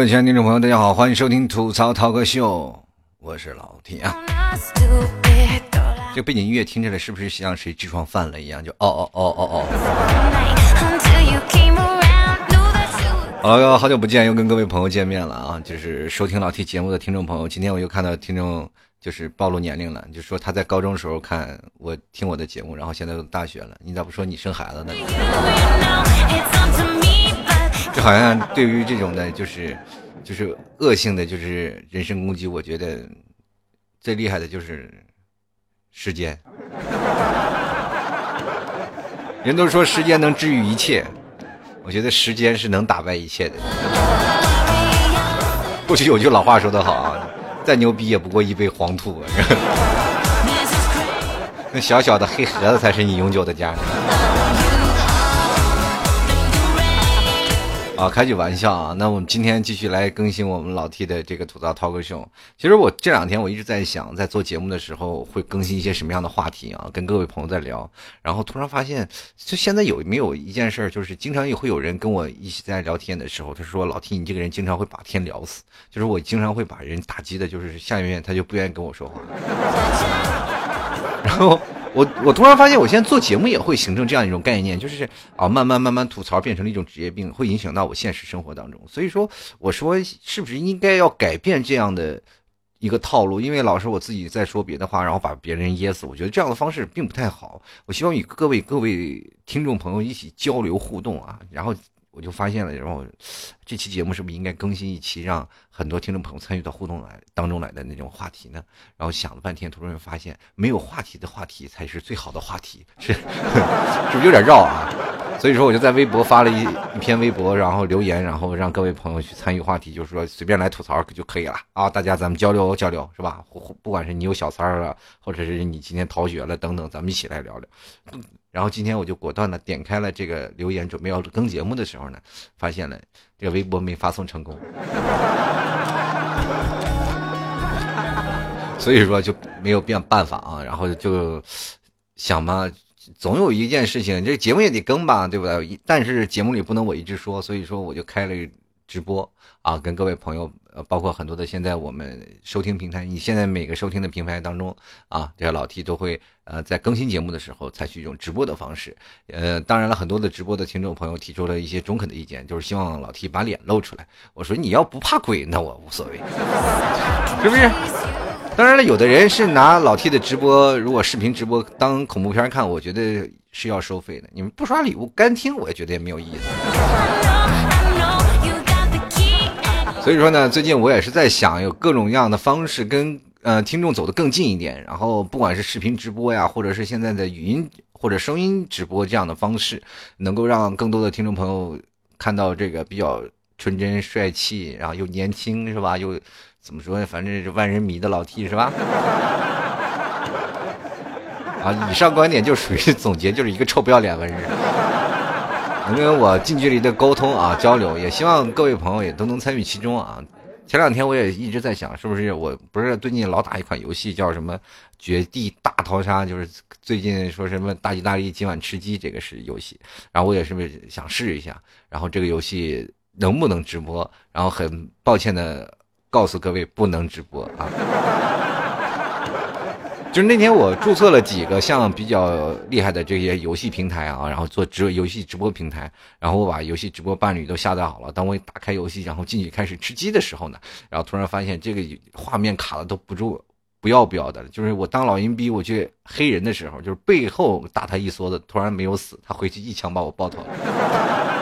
各位亲爱的听众朋友，大家好，欢迎收听吐槽涛哥秀，我是老 T 啊。这个背景音乐听起来是不是像谁痔疮犯了一样？就哦哦哦哦哦。好了，好久不见，又跟各位朋友见面了啊！就是收听老 T 节目的听众朋友，今天我又看到听众就是暴露年龄了，就说他在高中时候看我听我的节目，然后现在都大学了，你咋不说你生孩子呢？好像对于这种的，就是就是恶性的，就是人身攻击，我觉得最厉害的就是时间。人都说时间能治愈一切，我觉得时间是能打败一切的。过去有句老话说得好啊，再牛逼也不过一杯黄土。那小小的黑盒子才是你永久的家。啊，开句玩笑啊！那我们今天继续来更新我们老 T 的这个吐槽 talk show。其实我这两天我一直在想，在做节目的时候会更新一些什么样的话题啊？跟各位朋友在聊，然后突然发现，就现在有没有一件事儿，就是经常也会有人跟我一起在聊天的时候，他说老 T 你这个人经常会把天聊死，就是我经常会把人打击的，就是下一面他就不愿意跟我说话，然后。我我突然发现，我现在做节目也会形成这样一种概念，就是啊，慢慢慢慢吐槽变成了一种职业病，会影响到我现实生活当中。所以说，我说是不是应该要改变这样的一个套路？因为老是我自己在说别的话，然后把别人噎死，我觉得这样的方式并不太好。我希望与各位各位听众朋友一起交流互动啊，然后。我就发现了，然后这期节目是不是应该更新一期，让很多听众朋友参与到互动来当中来的那种话题呢？然后想了半天，突然发现没有话题的话题才是最好的话题，是 是不是有点绕啊？所以说我就在微博发了一一篇微博，然后留言，然后让各位朋友去参与话题，就是说随便来吐槽就可以了啊！大家咱们交流交流是吧？不管是你有小三了，或者是你今天逃学了等等，咱们一起来聊聊。然后今天我就果断的点开了这个留言，准备要更节目的时候呢，发现了这个微博没发送成功，所以说就没有变办法啊。然后就想嘛，总有一件事情，这节目也得更吧，对不对？但是节目里不能我一直说，所以说我就开了直播啊，跟各位朋友。呃，包括很多的现在我们收听平台，你现在每个收听的平台当中啊，这个老 T 都会呃在更新节目的时候采取一种直播的方式。呃，当然了，很多的直播的听众朋友提出了一些中肯的意见，就是希望老 T 把脸露出来。我说你要不怕鬼，那我无所谓，是不是？当然了，有的人是拿老 T 的直播，如果视频直播当恐怖片看，我觉得是要收费的。你们不刷礼物干听，我也觉得也没有意思。所以说呢，最近我也是在想，有各种各样的方式跟呃听众走得更近一点。然后不管是视频直播呀，或者是现在的语音或者声音直播这样的方式，能够让更多的听众朋友看到这个比较纯真帅气，然后又年轻是吧？又怎么说呢？反正是万人迷的老 T 是吧？啊，以上观点就属于总结，就是一个臭不要脸的人。能跟我近距离的沟通啊交流，也希望各位朋友也都能参与其中啊。前两天我也一直在想，是不是我不是最近老打一款游戏叫什么《绝地大逃杀》，就是最近说什么大吉大利今晚吃鸡这个是游戏，然后我也是不是想试一下，然后这个游戏能不能直播？然后很抱歉的告诉各位，不能直播啊。就是那天我注册了几个像比较厉害的这些游戏平台啊，然后做直游戏直播平台，然后我把游戏直播伴侣都下载好了。当我打开游戏，然后进去开始吃鸡的时候呢，然后突然发现这个画面卡的都不住，不要不要的。就是我当老阴逼我去黑人的时候，就是背后打他一梭子，突然没有死，他回去一枪把我爆头了。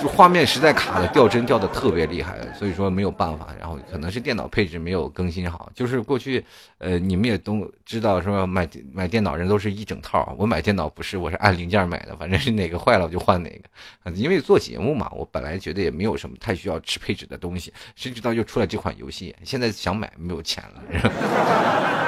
就画面实在卡的掉帧掉的特别厉害，所以说没有办法，然后可能是电脑配置没有更新好。就是过去，呃，你们也都知道是吧？买买电脑人都是一整套，我买电脑不是，我是按零件买的，反正是哪个坏了我就换哪个。因为做节目嘛，我本来觉得也没有什么太需要吃配置的东西，谁知道又出来这款游戏，现在想买没有钱了。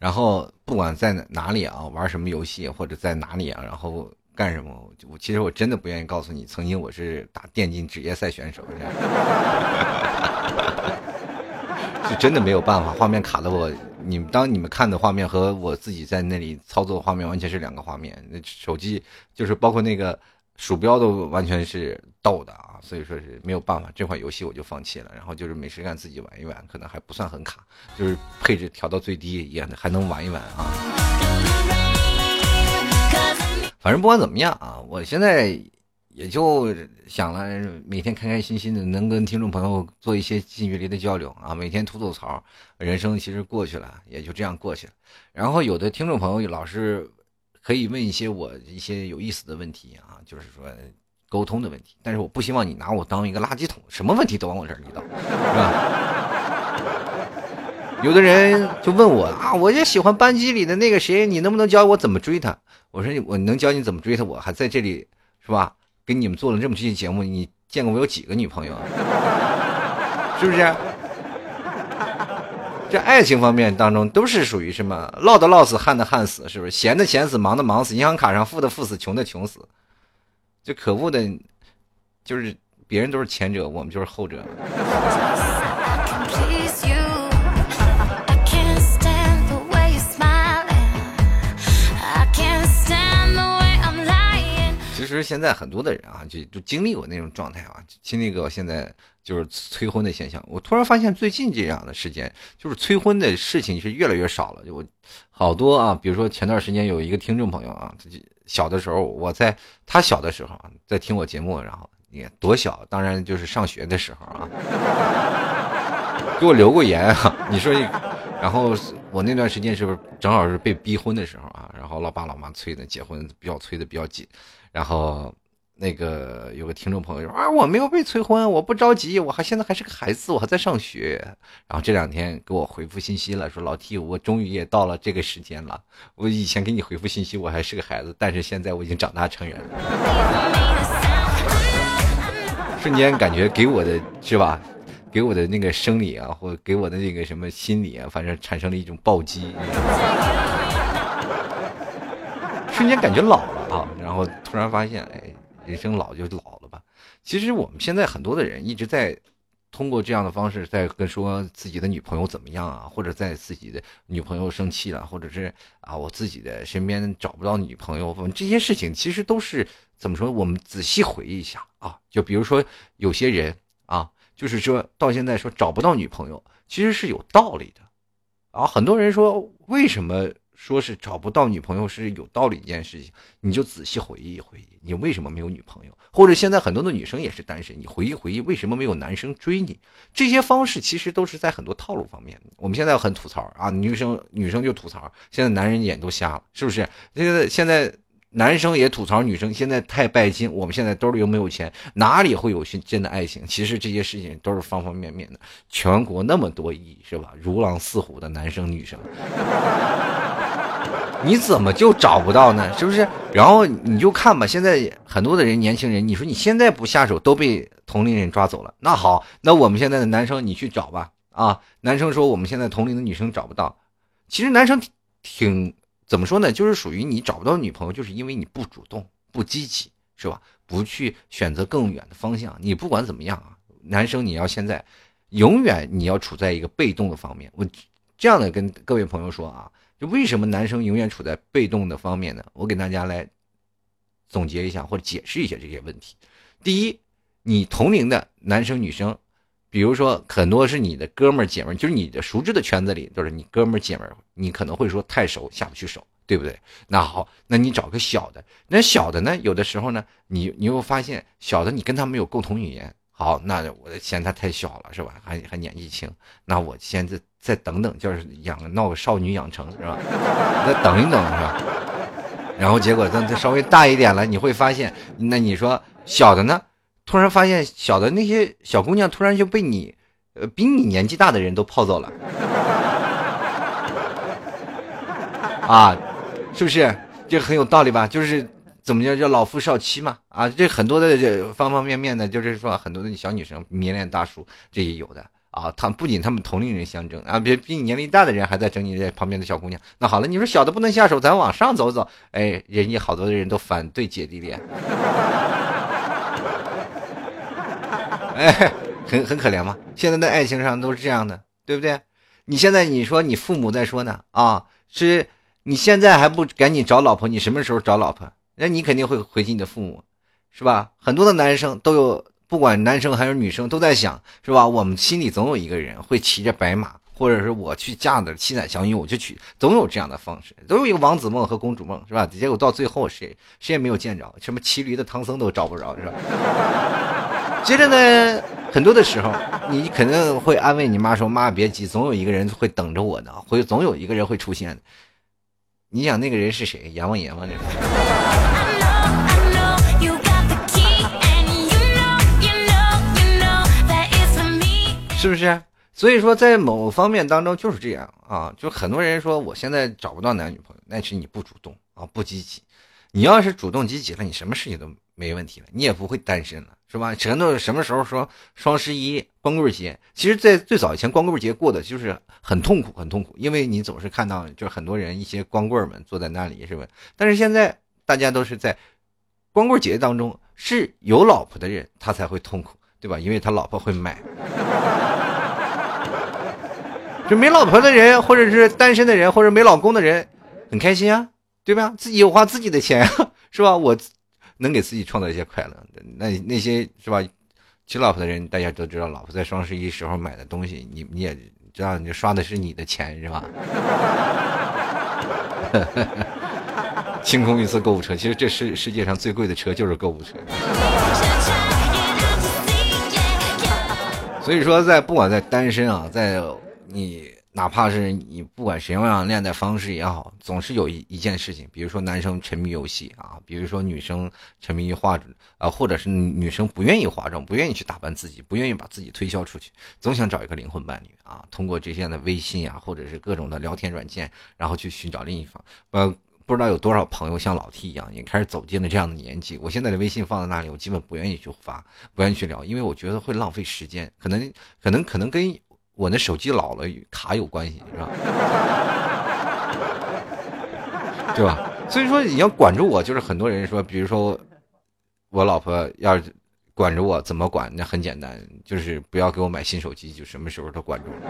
然后不管在哪里啊，玩什么游戏或者在哪里啊，然后干什么，我其实我真的不愿意告诉你，曾经我是打电竞职业赛选手，是真的没有办法，画面卡的我你们当你们看的画面和我自己在那里操作的画面完全是两个画面。那手机就是包括那个鼠标都完全是倒的啊，所以说是没有办法，这款游戏我就放弃了。然后就是没事干自己玩一玩，可能还不算很卡，就是配置调到最低也还能玩一玩啊。反正不管怎么样啊，我现在。也就想了，每天开开心心的，能跟听众朋友做一些近距离的交流啊，每天吐吐槽，人生其实过去了，也就这样过去了。然后有的听众朋友老是可以问一些我一些有意思的问题啊，就是说沟通的问题，但是我不希望你拿我当一个垃圾桶，什么问题都往我这儿倒，是吧？有的人就问我啊，我就喜欢班级里的那个谁，你能不能教我怎么追他？我说我能教你怎么追他，我还在这里，是吧？给你们做了这么这些节目，你见过我有几个女朋友？是不是？这爱情方面当中都是属于什么？落的落死，旱的旱死，是不是？闲的闲死，忙的忙死，银行卡上富的富死，穷的穷死。这可恶的，就是别人都是前者，我们就是后者。其实现在很多的人啊，就就经历过那种状态啊，经历过现在就是催婚的现象。我突然发现最近这样的时间，就是催婚的事情是越来越少了。就我好多啊，比如说前段时间有一个听众朋友啊，自己小的时候，我在他小的时候，在听我节目，然后也多小，当然就是上学的时候啊，给我留过言啊。你说，然后我那段时间是不是正好是被逼婚的时候啊？然后老爸老妈催的结婚，比较催的比较紧。然后，那个有个听众朋友说啊，我没有被催婚，我不着急，我还现在还是个孩子，我还在上学。然后这两天给我回复信息了，说老 T，我终于也到了这个时间了。我以前给你回复信息，我还是个孩子，但是现在我已经长大成人了。瞬间感觉给我的是吧，给我的那个生理啊，或给我的那个什么心理啊，反正产生了一种暴击。瞬间感觉老了啊，然后突然发现，哎，人生老就老了吧。其实我们现在很多的人一直在通过这样的方式在跟说自己的女朋友怎么样啊，或者在自己的女朋友生气了，或者是啊我自己的身边找不到女朋友，这些事情其实都是怎么说？我们仔细回忆一下啊，就比如说有些人啊，就是说到现在说找不到女朋友，其实是有道理的啊。很多人说为什么？说是找不到女朋友是有道理一件事情，你就仔细回忆回忆，你为什么没有女朋友？或者现在很多的女生也是单身，你回忆回忆为什么没有男生追你？这些方式其实都是在很多套路方面。我们现在很吐槽啊，女生女生就吐槽，现在男人眼都瞎了，是不是？现在现在。男生也吐槽女生现在太拜金，我们现在兜里又没有钱，哪里会有真的爱情？其实这些事情都是方方面面的。全国那么多亿是吧？如狼似虎的男生女生，你怎么就找不到呢？是不是？然后你就看吧，现在很多的人，年轻人，你说你现在不下手，都被同龄人抓走了。那好，那我们现在的男生，你去找吧。啊，男生说我们现在同龄的女生找不到，其实男生挺。怎么说呢？就是属于你找不到女朋友，就是因为你不主动、不积极，是吧？不去选择更远的方向。你不管怎么样啊，男生你要现在永远你要处在一个被动的方面。我这样的跟各位朋友说啊，就为什么男生永远处在被动的方面呢？我给大家来总结一下或者解释一下这些问题。第一，你同龄的男生女生。比如说，很多是你的哥们儿姐们儿，就是你的熟知的圈子里都是你哥们儿姐们儿，你可能会说太熟下不去手，对不对？那好，那你找个小的，那小的呢，有的时候呢，你你又发现小的你跟他没有共同语言，好，那我嫌他太小了，是吧？还还年纪轻，那我现在再等等，就是养闹个少女养成，是吧？再等一等，是吧？然后结果等他稍微大一点了，你会发现，那你说小的呢？突然发现，小的那些小姑娘突然就被你，呃，比你年纪大的人都泡走了，啊，是不是？这很有道理吧？就是怎么叫叫老夫少妻嘛？啊，这很多的这方方面面的，就是说很多的小女生迷恋大叔，这也有的啊。他不仅他们同龄人相争啊，比比你年龄大的人还在争你这旁边的小姑娘。那好了，你说小的不能下手，咱往上走走。哎，人家好多的人都反对姐弟恋。哎，很很可怜嘛。现在的爱情上都是这样的，对不对？你现在你说你父母在说呢啊，是你现在还不赶紧找老婆，你什么时候找老婆？那你肯定会回击你的父母，是吧？很多的男生都有，不管男生还是女生都在想，是吧？我们心里总有一个人会骑着白马。或者是我去嫁的七彩祥云，我就娶，总有这样的方式，都有一个王子梦和公主梦，是吧？结果到最后谁谁也没有见着，什么骑驴的唐僧都找不着，是吧？接着呢，很多的时候，你肯定会安慰你妈说：“妈别急，总有一个人会等着我的，会总有一个人会出现的。”你想那个人是谁？阎王爷吗？这是，是不是？所以说，在某方面当中就是这样啊，就很多人说我现在找不到男女朋友，那是你不主动啊，不积极。你要是主动积极了，你什么事情都没问题了，你也不会单身了，是吧？全都是什么时候说双十一、光棍节？其实，在最早以前，光棍节过的就是很痛苦，很痛苦，因为你总是看到就很多人一些光棍们坐在那里，是吧？但是现在大家都是在光棍节当中，是有老婆的人他才会痛苦，对吧？因为他老婆会买。就没老婆的人，或者是单身的人，或者没老公的人，很开心啊，对吧？自己花自己的钱，是吧？我能给自己创造一些快乐。那那些是吧？娶老婆的人，大家都知道，老婆在双十一时候买的东西，你你也知道，你刷的是你的钱，是吧？清空一次购物车，其实这世世界上最贵的车就是购物车。所以说，在不管在单身啊，在。你哪怕是你不管什么样恋爱方式也好，总是有一一件事情，比如说男生沉迷游戏啊，比如说女生沉迷于化妆啊，或者是女生不愿意化妆，不愿意去打扮自己，不愿意把自己推销出去，总想找一个灵魂伴侣啊，通过这些的微信啊，或者是各种的聊天软件，然后去寻找另一方。呃，不知道有多少朋友像老 T 一样，也开始走进了这样的年纪。我现在的微信放在那里，我基本不愿意去发，不愿意去聊，因为我觉得会浪费时间，可能可能可能跟。我那手机老了，卡有关系是吧？对吧？所以说你要管住我，就是很多人说，比如说我老婆要管着我，怎么管？那很简单，就是不要给我买新手机，就什么时候都管住。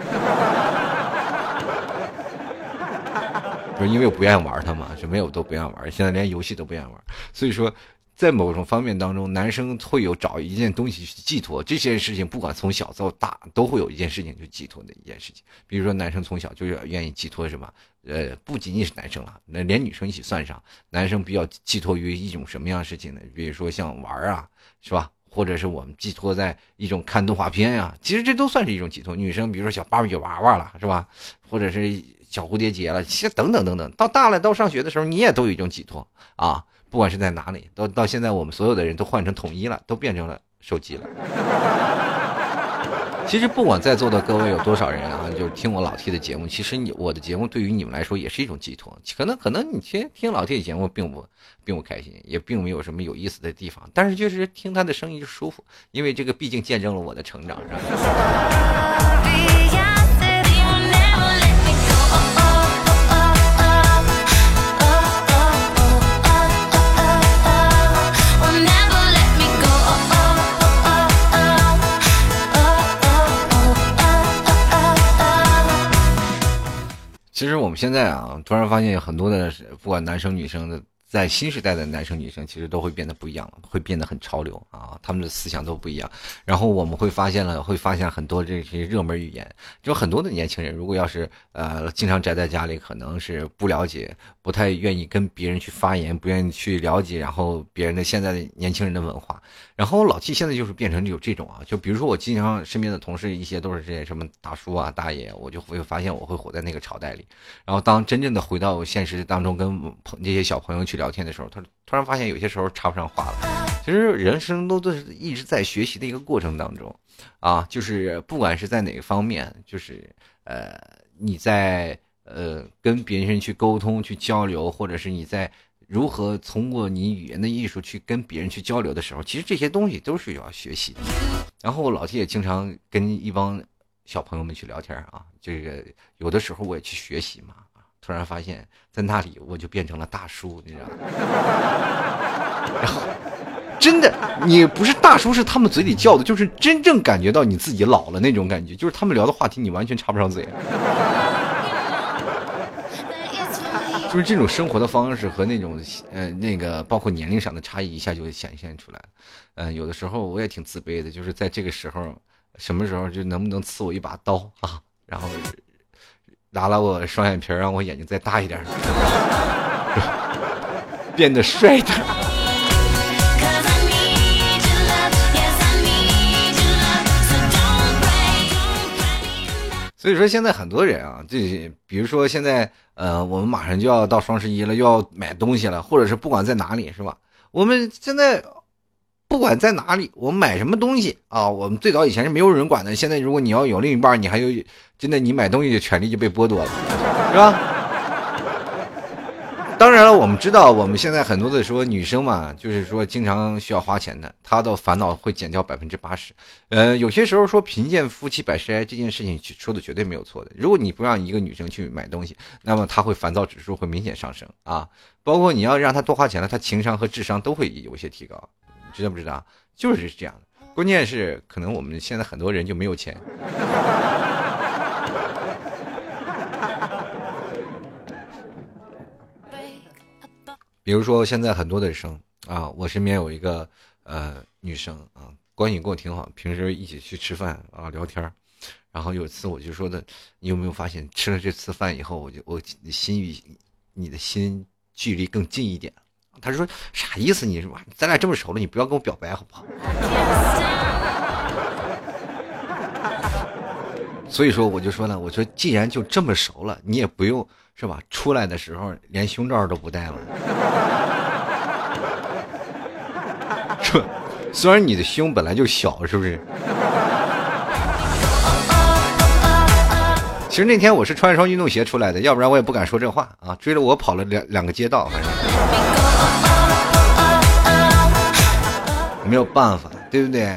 不是因为我不愿意玩它嘛？是没有都不愿意玩，现在连游戏都不愿意玩，所以说。在某种方面当中，男生会有找一件东西去寄托这件事情，不管从小到大，都会有一件事情去寄托的一件事情。比如说，男生从小就是愿意寄托什么？呃，不仅仅是男生了，那连女生一起算上，男生比较寄托于一种什么样的事情呢？比如说像玩啊，是吧？或者是我们寄托在一种看动画片呀，其实这都算是一种寄托。女生比如说小芭比娃娃了，是吧？或者是小蝴蝶结了，其实等等等等。到大了，到上学的时候，你也都有一种寄托啊。不管是在哪里，到到现在，我们所有的人都换成统一了，都变成了手机了。其实，不管在座的各位有多少人啊，就是听我老 T 的节目，其实你我的节目对于你们来说也是一种寄托。可能可能你听听老 T 的节目并不并不开心，也并没有什么有意思的地方，但是就是听他的声音就舒服，因为这个毕竟见证了我的成长，是吧？现在啊，突然发现很多的，不管男生女生的。在新时代的男生女生其实都会变得不一样了，会变得很潮流啊，他们的思想都不一样。然后我们会发现了，会发现很多这些热门语言，就很多的年轻人，如果要是呃经常宅在家里，可能是不了解，不太愿意跟别人去发言，不愿意去了解，然后别人的现在的年轻人的文化。然后老 T 现在就是变成有这种啊，就比如说我经常身边的同事一些都是这些什么大叔啊大爷，我就会发现我会活在那个朝代里。然后当真正的回到现实当中，跟朋这些小朋友去。聊天的时候，他突然发现有些时候插不上话了。其实人生都都是一直在学习的一个过程当中，啊，就是不管是在哪个方面，就是呃，你在呃跟别人去沟通、去交流，或者是你在如何通过你语言的艺术去跟别人去交流的时候，其实这些东西都是要学习的。然后老 T 也经常跟一帮小朋友们去聊天啊，这个有的时候我也去学习嘛。突然发现，在那里我就变成了大叔，你知道吗？然后，真的，你不是大叔，是他们嘴里叫的，就是真正感觉到你自己老了那种感觉，就是他们聊的话题你完全插不上嘴。就是这种生活的方式和那种呃那个包括年龄上的差异一下就会显现出来。嗯，有的时候我也挺自卑的，就是在这个时候，什么时候就能不能赐我一把刀啊？然后拉拉我双眼皮，让我眼睛再大一点，变得帅点。所以说，现在很多人啊，这比如说现在，呃，我们马上就要到双十一了，又要买东西了，或者是不管在哪里，是吧？我们现在不管在哪里，我们买什么东西啊？我们最早以前是没有人管的，现在如果你要有另一半，你还有真的你买东西的权利就被剥夺了，是吧？当然了，我们知道，我们现在很多的说女生嘛，就是说经常需要花钱的，她的烦恼会减掉百分之八十。呃，有些时候说贫贱夫妻百事哀这件事情说的绝对没有错的。如果你不让一个女生去买东西，那么她会烦躁指数会明显上升啊。包括你要让她多花钱了，她情商和智商都会有一些提高，你知道不知道？就是这样的。关键是可能我们现在很多人就没有钱。比如说，现在很多的生啊，我身边有一个呃女生啊，关系跟我挺好，平时一起去吃饭啊聊天然后有一次我就说的，你有没有发现吃了这次饭以后，我就我心与你的心距离更近一点？他说啥意思？你说咱俩这么熟了，你不要跟我表白好不好？所以说我就说呢，我说既然就这么熟了，你也不用。是吧？出来的时候连胸罩都不戴了，是吧？虽然你的胸本来就小，是不是？其实那天我是穿一双运动鞋出来的，要不然我也不敢说这话啊。追着我跑了两两个街道，反正没有办法，对不对？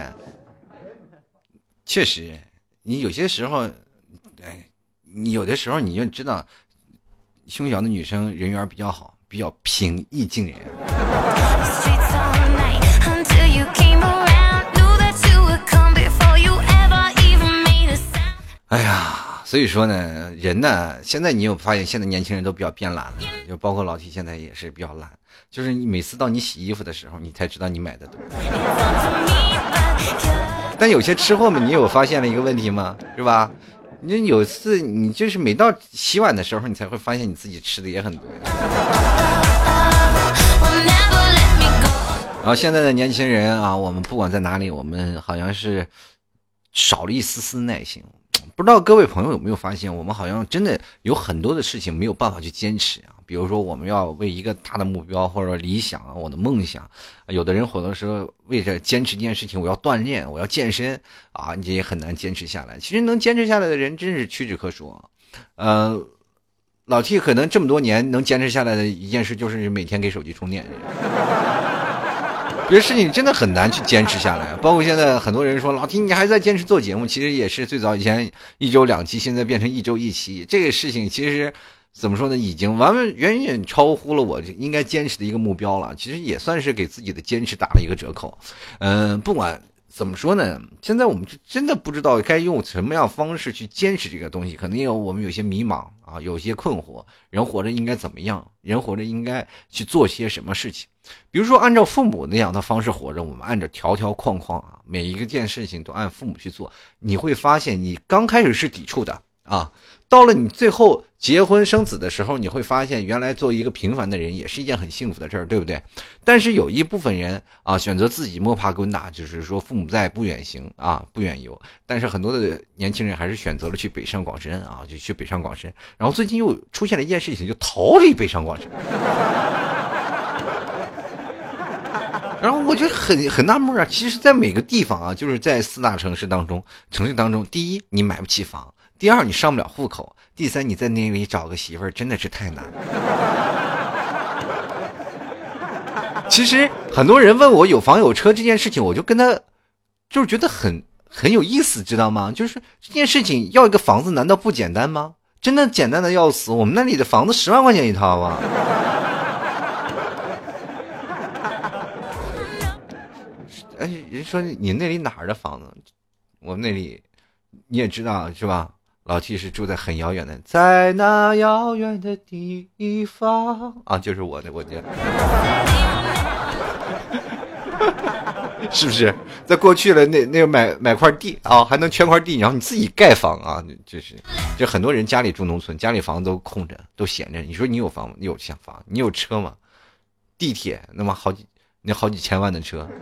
确实，你有些时候，哎，你有的时候你就知道。胸小的女生人缘比较好，比较平易近人。哎呀，所以说呢，人呢，现在你有发现，现在年轻人都比较变懒了，就包括老 T 现在也是比较懒，就是你每次到你洗衣服的时候，你才知道你买的多。但有些吃货们，你有发现了一个问题吗？是吧？你有一次，你就是每到洗碗的时候，你才会发现你自己吃的也很多。然后现在的年轻人啊，我们不管在哪里，我们好像是少了一丝丝耐心。不知道各位朋友有没有发现，我们好像真的有很多的事情没有办法去坚持啊。比如说，我们要为一个大的目标或者理想，我的梦想，有的人很多时候为着坚持一件事情，我要锻炼，我要健身啊，你也很难坚持下来。其实能坚持下来的人真是屈指可数。呃，老 T 可能这么多年能坚持下来的一件事，就是每天给手机充电。别的事情真的很难去坚持下来。包括现在很多人说，老 T 你还在坚持做节目，其实也是最早以前一周两期，现在变成一周一期。这个事情其实。怎么说呢？已经完完远远超乎了我应该坚持的一个目标了。其实也算是给自己的坚持打了一个折扣。嗯，不管怎么说呢，现在我们真的不知道该用什么样方式去坚持这个东西。可能有我们有些迷茫啊，有些困惑。人活着应该怎么样？人活着应该去做些什么事情？比如说，按照父母那样的方式活着，我们按照条条框框啊，每一个件事情都按父母去做，你会发现，你刚开始是抵触的啊。到了你最后结婚生子的时候，你会发现，原来做一个平凡的人也是一件很幸福的事儿，对不对？但是有一部分人啊，选择自己摸爬滚打，就是说父母在不远行啊，不远游。但是很多的年轻人还是选择了去北上广深啊，就去北上广深。然后最近又出现了一件事情，就逃离北上广深。然后我就很很纳闷啊，其实，在每个地方啊，就是在四大城市当中，城市当中，第一，你买不起房。第二，你上不了户口；第三，你在那里找个媳妇儿真的是太难。其实很多人问我有房有车这件事情，我就跟他就是觉得很很有意思，知道吗？就是这件事情要一个房子，难道不简单吗？真的简单的要死。我们那里的房子十万块钱一套啊！哎，人说你那里哪儿的房子？我那里你也知道是吧？老七是住在很遥远的，在那遥远的地方啊，就是我的，我的，是不是？在过去了，那那买买块地啊，还能圈块地，然后你自己盖房啊，就是，就很多人家里住农村，家里房子都空着，都闲着。你说你有房？你有想房？你有车吗？地铁那么好几，那好几千万的车。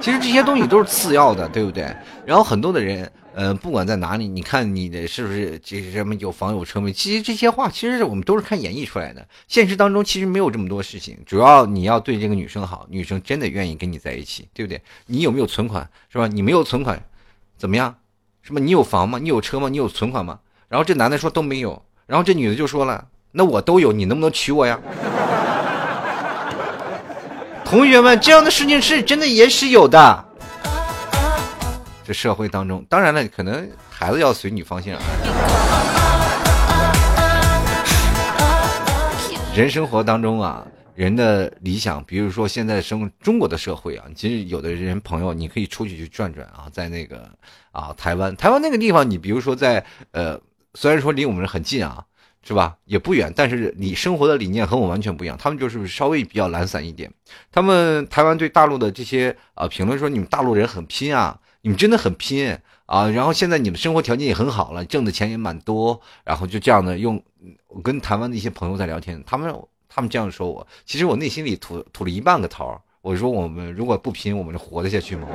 其实这些东西都是次要的，对不对？然后很多的人，呃，不管在哪里，你看你的是不是这什么有房有车没？其实这些话，其实我们都是看演绎出来的。现实当中其实没有这么多事情，主要你要对这个女生好，女生真的愿意跟你在一起，对不对？你有没有存款，是吧？你没有存款，怎么样？是吧？你有房吗？你有车吗？你有存款吗？然后这男的说都没有，然后这女的就说了，那我都有，你能不能娶我呀？同学们，这样的事情是真的也是有的。社会当中，当然了，可能孩子要随女方姓。人生活当中啊，人的理想，比如说现在生中国的社会啊，其实有的人朋友，你可以出去去转转啊，在那个啊台湾，台湾那个地方，你比如说在呃，虽然说离我们很近啊。是吧？也不远，但是你生活的理念和我完全不一样。他们就是稍微比较懒散一点。他们台湾对大陆的这些啊评论说：“你们大陆人很拼啊，你们真的很拼啊。”然后现在你们生活条件也很好了，挣的钱也蛮多。然后就这样的用，我跟台湾的一些朋友在聊天，他们他们这样说我，其实我内心里吐吐了一半个头。我说：“我们如果不拼，我们就活得下去吗？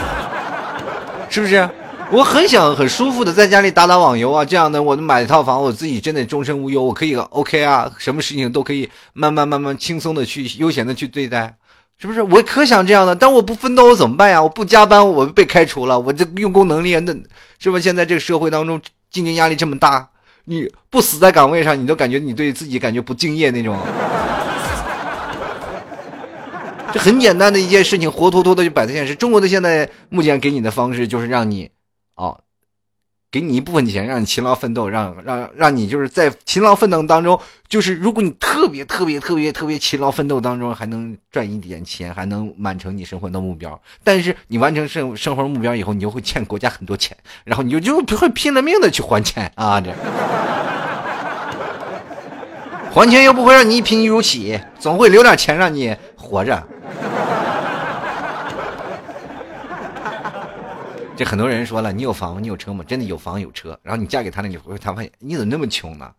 是不是？”我很想很舒服的在家里打打网游啊，这样的我买一套房，我自己真的终身无忧，我可以 OK 啊，什么事情都可以慢慢慢慢轻松的去悠闲的去对待，是不是？我可想这样的，但我不奋斗我怎么办呀？我不加班我被开除了，我这用工能力那是不是？现在这个社会当中竞争压力这么大，你不死在岗位上，你都感觉你对自己感觉不敬业那种。这很简单的一件事情，活脱脱的就摆在现实。中国的现在目前给你的方式就是让你。哦，给你一部分钱，让你勤劳奋斗，让让让你就是在勤劳奋斗当中，就是如果你特别特别特别特别勤劳奋斗当中，还能赚一点钱，还能完成你生活的目标。但是你完成生生活目标以后，你就会欠国家很多钱，然后你就就会拼了命的去还钱啊！这还钱又不会让你一贫如洗，总会留点钱让你活着。这很多人说了，你有房吗？你有车吗？真的有房有车，然后你嫁给他了，你会他发现你怎么那么穷呢？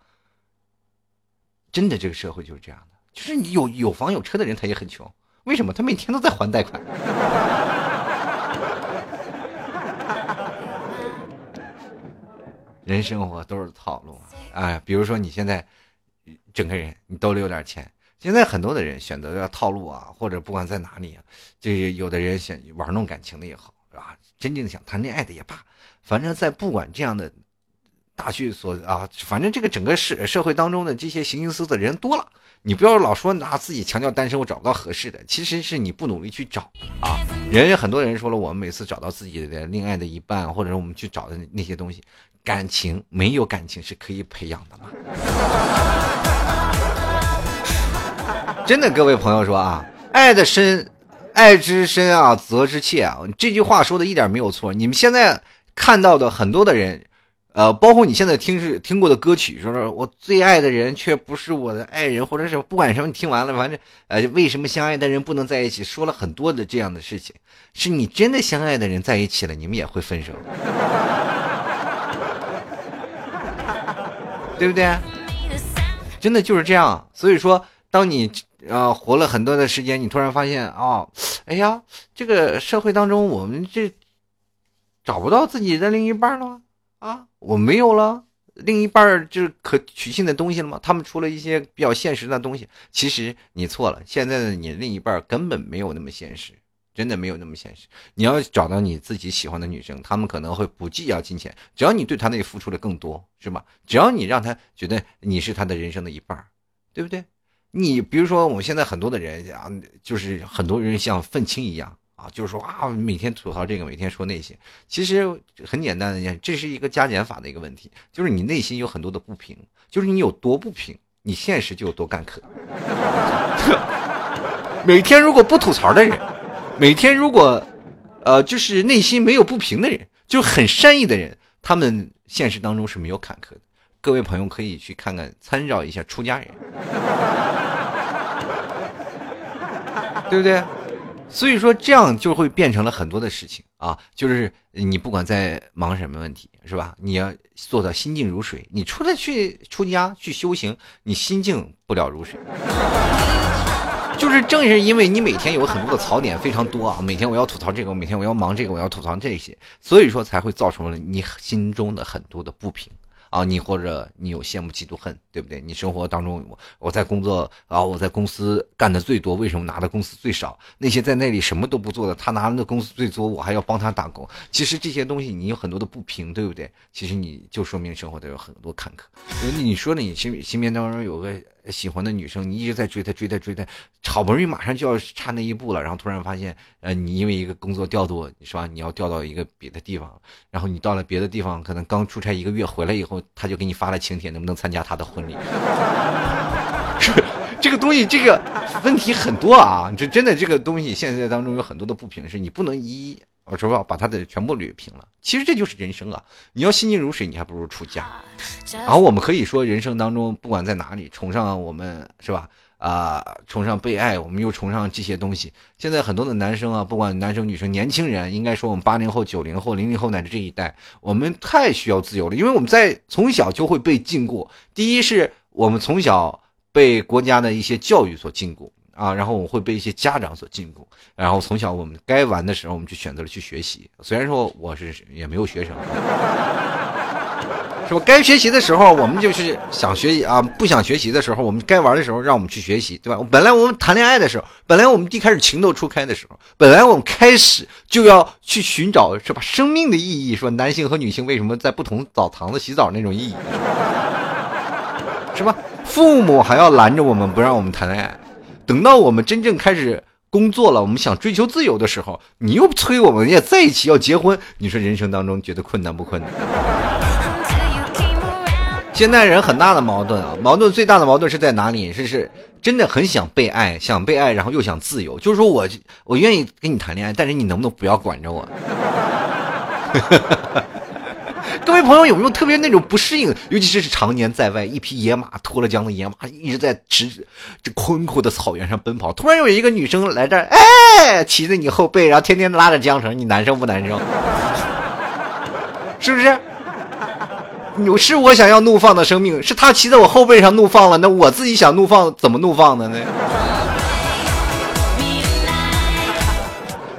真的，这个社会就是这样的，就是你有有房有车的人，他也很穷。为什么？他每天都在还贷款。人生活都是套路啊！哎，比如说你现在整个人你兜里有点钱，现在很多的人选择要套路啊，或者不管在哪里啊，这有的人想玩弄感情的也好。真正想谈恋爱的也罢，反正在不管这样的大剧所啊，反正这个整个社社会当中的这些形形色色的人多了，你不要老说拿自己强调单身，我找不到合适的，其实是你不努力去找啊。人很多人说了，我们每次找到自己的恋爱的一半，或者我们去找的那些东西，感情没有感情是可以培养的嘛？真的，各位朋友说啊，爱的深。爱之深啊，责之切啊！这句话说的一点没有错。你们现在看到的很多的人，呃，包括你现在听是听过的歌曲，说说我最爱的人却不是我的爱人，或者是不管什么，你听完了，反正呃，为什么相爱的人不能在一起？说了很多的这样的事情，是你真的相爱的人在一起了，你们也会分手，对不对？真的就是这样。所以说，当你。啊，活了很多的时间，你突然发现啊，哎呀，这个社会当中，我们这找不到自己的另一半了啊，我没有了另一半，就是可取信的东西了吗？他们出了一些比较现实的东西，其实你错了。现在的你另一半根本没有那么现实，真的没有那么现实。你要找到你自己喜欢的女生，他们可能会不计较金钱，只要你对他那里付出的更多，是吧？只要你让他觉得你是他的人生的一半，对不对？你比如说，我们现在很多的人啊，就是很多人像愤青一样啊，就是说啊，每天吐槽这个，每天说那些。其实很简单的，件这是一个加减法的一个问题，就是你内心有很多的不平，就是你有多不平，你现实就有多干渴。每天如果不吐槽的人，每天如果，呃，就是内心没有不平的人，就很善意的人，他们现实当中是没有坎坷的。各位朋友可以去看看，参照一下出家人，对不对？所以说这样就会变成了很多的事情啊，就是你不管在忙什么问题，是吧？你要做到心静如水。你出来去出家去修行，你心静不了如水。就是正是因为你每天有很多的槽点非常多啊，每天我要吐槽这个，每天我要忙这个，我要吐槽这些，所以说才会造成了你心中的很多的不平。啊，你或者你有羡慕嫉妒恨，对不对？你生活当中，我我在工作啊，我在公司干的最多，为什么拿的工资最少？那些在那里什么都不做的，他拿的工资最多，我还要帮他打工。其实这些东西你有很多的不平，对不对？其实你就说明生活都有很多坎坷。你说，你心心边当中有个。喜欢的女生，你一直在追她，追她，追她，好不容易马上就要差那一步了，然后突然发现，呃，你因为一个工作调度，是吧？你要调到一个别的地方，然后你到了别的地方，可能刚出差一个月回来以后，他就给你发了请帖，能不能参加他的婚礼？是 这个东西，这个问题很多啊，这真的这个东西现在当中有很多的不平，是你不能一一。我说要把他的全部捋平了。其实这就是人生啊！你要心静如水，你还不如出家。然后我们可以说，人生当中不管在哪里，崇尚我们是吧？啊，崇尚被爱，我们又崇尚这些东西。现在很多的男生啊，不管男生女生，年轻人，应该说我们八零后、九零后、零零后乃至这一代，我们太需要自由了，因为我们在从小就会被禁锢。第一是我们从小被国家的一些教育所禁锢。啊，然后我会被一些家长所禁锢，然后从小我们该玩的时候，我们就选择了去学习。虽然说我是也没有学成，是吧？该学习的时候，我们就是想学习啊；不想学习的时候，我们该玩的时候，让我们去学习，对吧？本来我们谈恋爱的时候，本来我们一开始情窦初开的时候，本来我们开始就要去寻找，是吧？生命的意义，说男性和女性为什么在不同澡堂子洗澡那种意义，是吧？父母还要拦着我们，不让我们谈恋爱。等到我们真正开始工作了，我们想追求自由的时候，你又催我们要在一起要结婚。你说人生当中觉得困难不困难？现代人很大的矛盾啊，矛盾最大的矛盾是在哪里？是是真的很想被爱，想被爱，然后又想自由。就是说我我愿意跟你谈恋爱，但是你能不能不要管着我？各位朋友有没有特别那种不适应？尤其是常年在外，一匹野马脱了缰的野马，一直在直这宽阔的草原上奔跑。突然有一个女生来这儿，哎，骑在你后背，然后天天拉着缰绳，你难受不难受？是不是？有是我想要怒放的生命，是他骑在我后背上怒放了，那我自己想怒放怎么怒放的呢？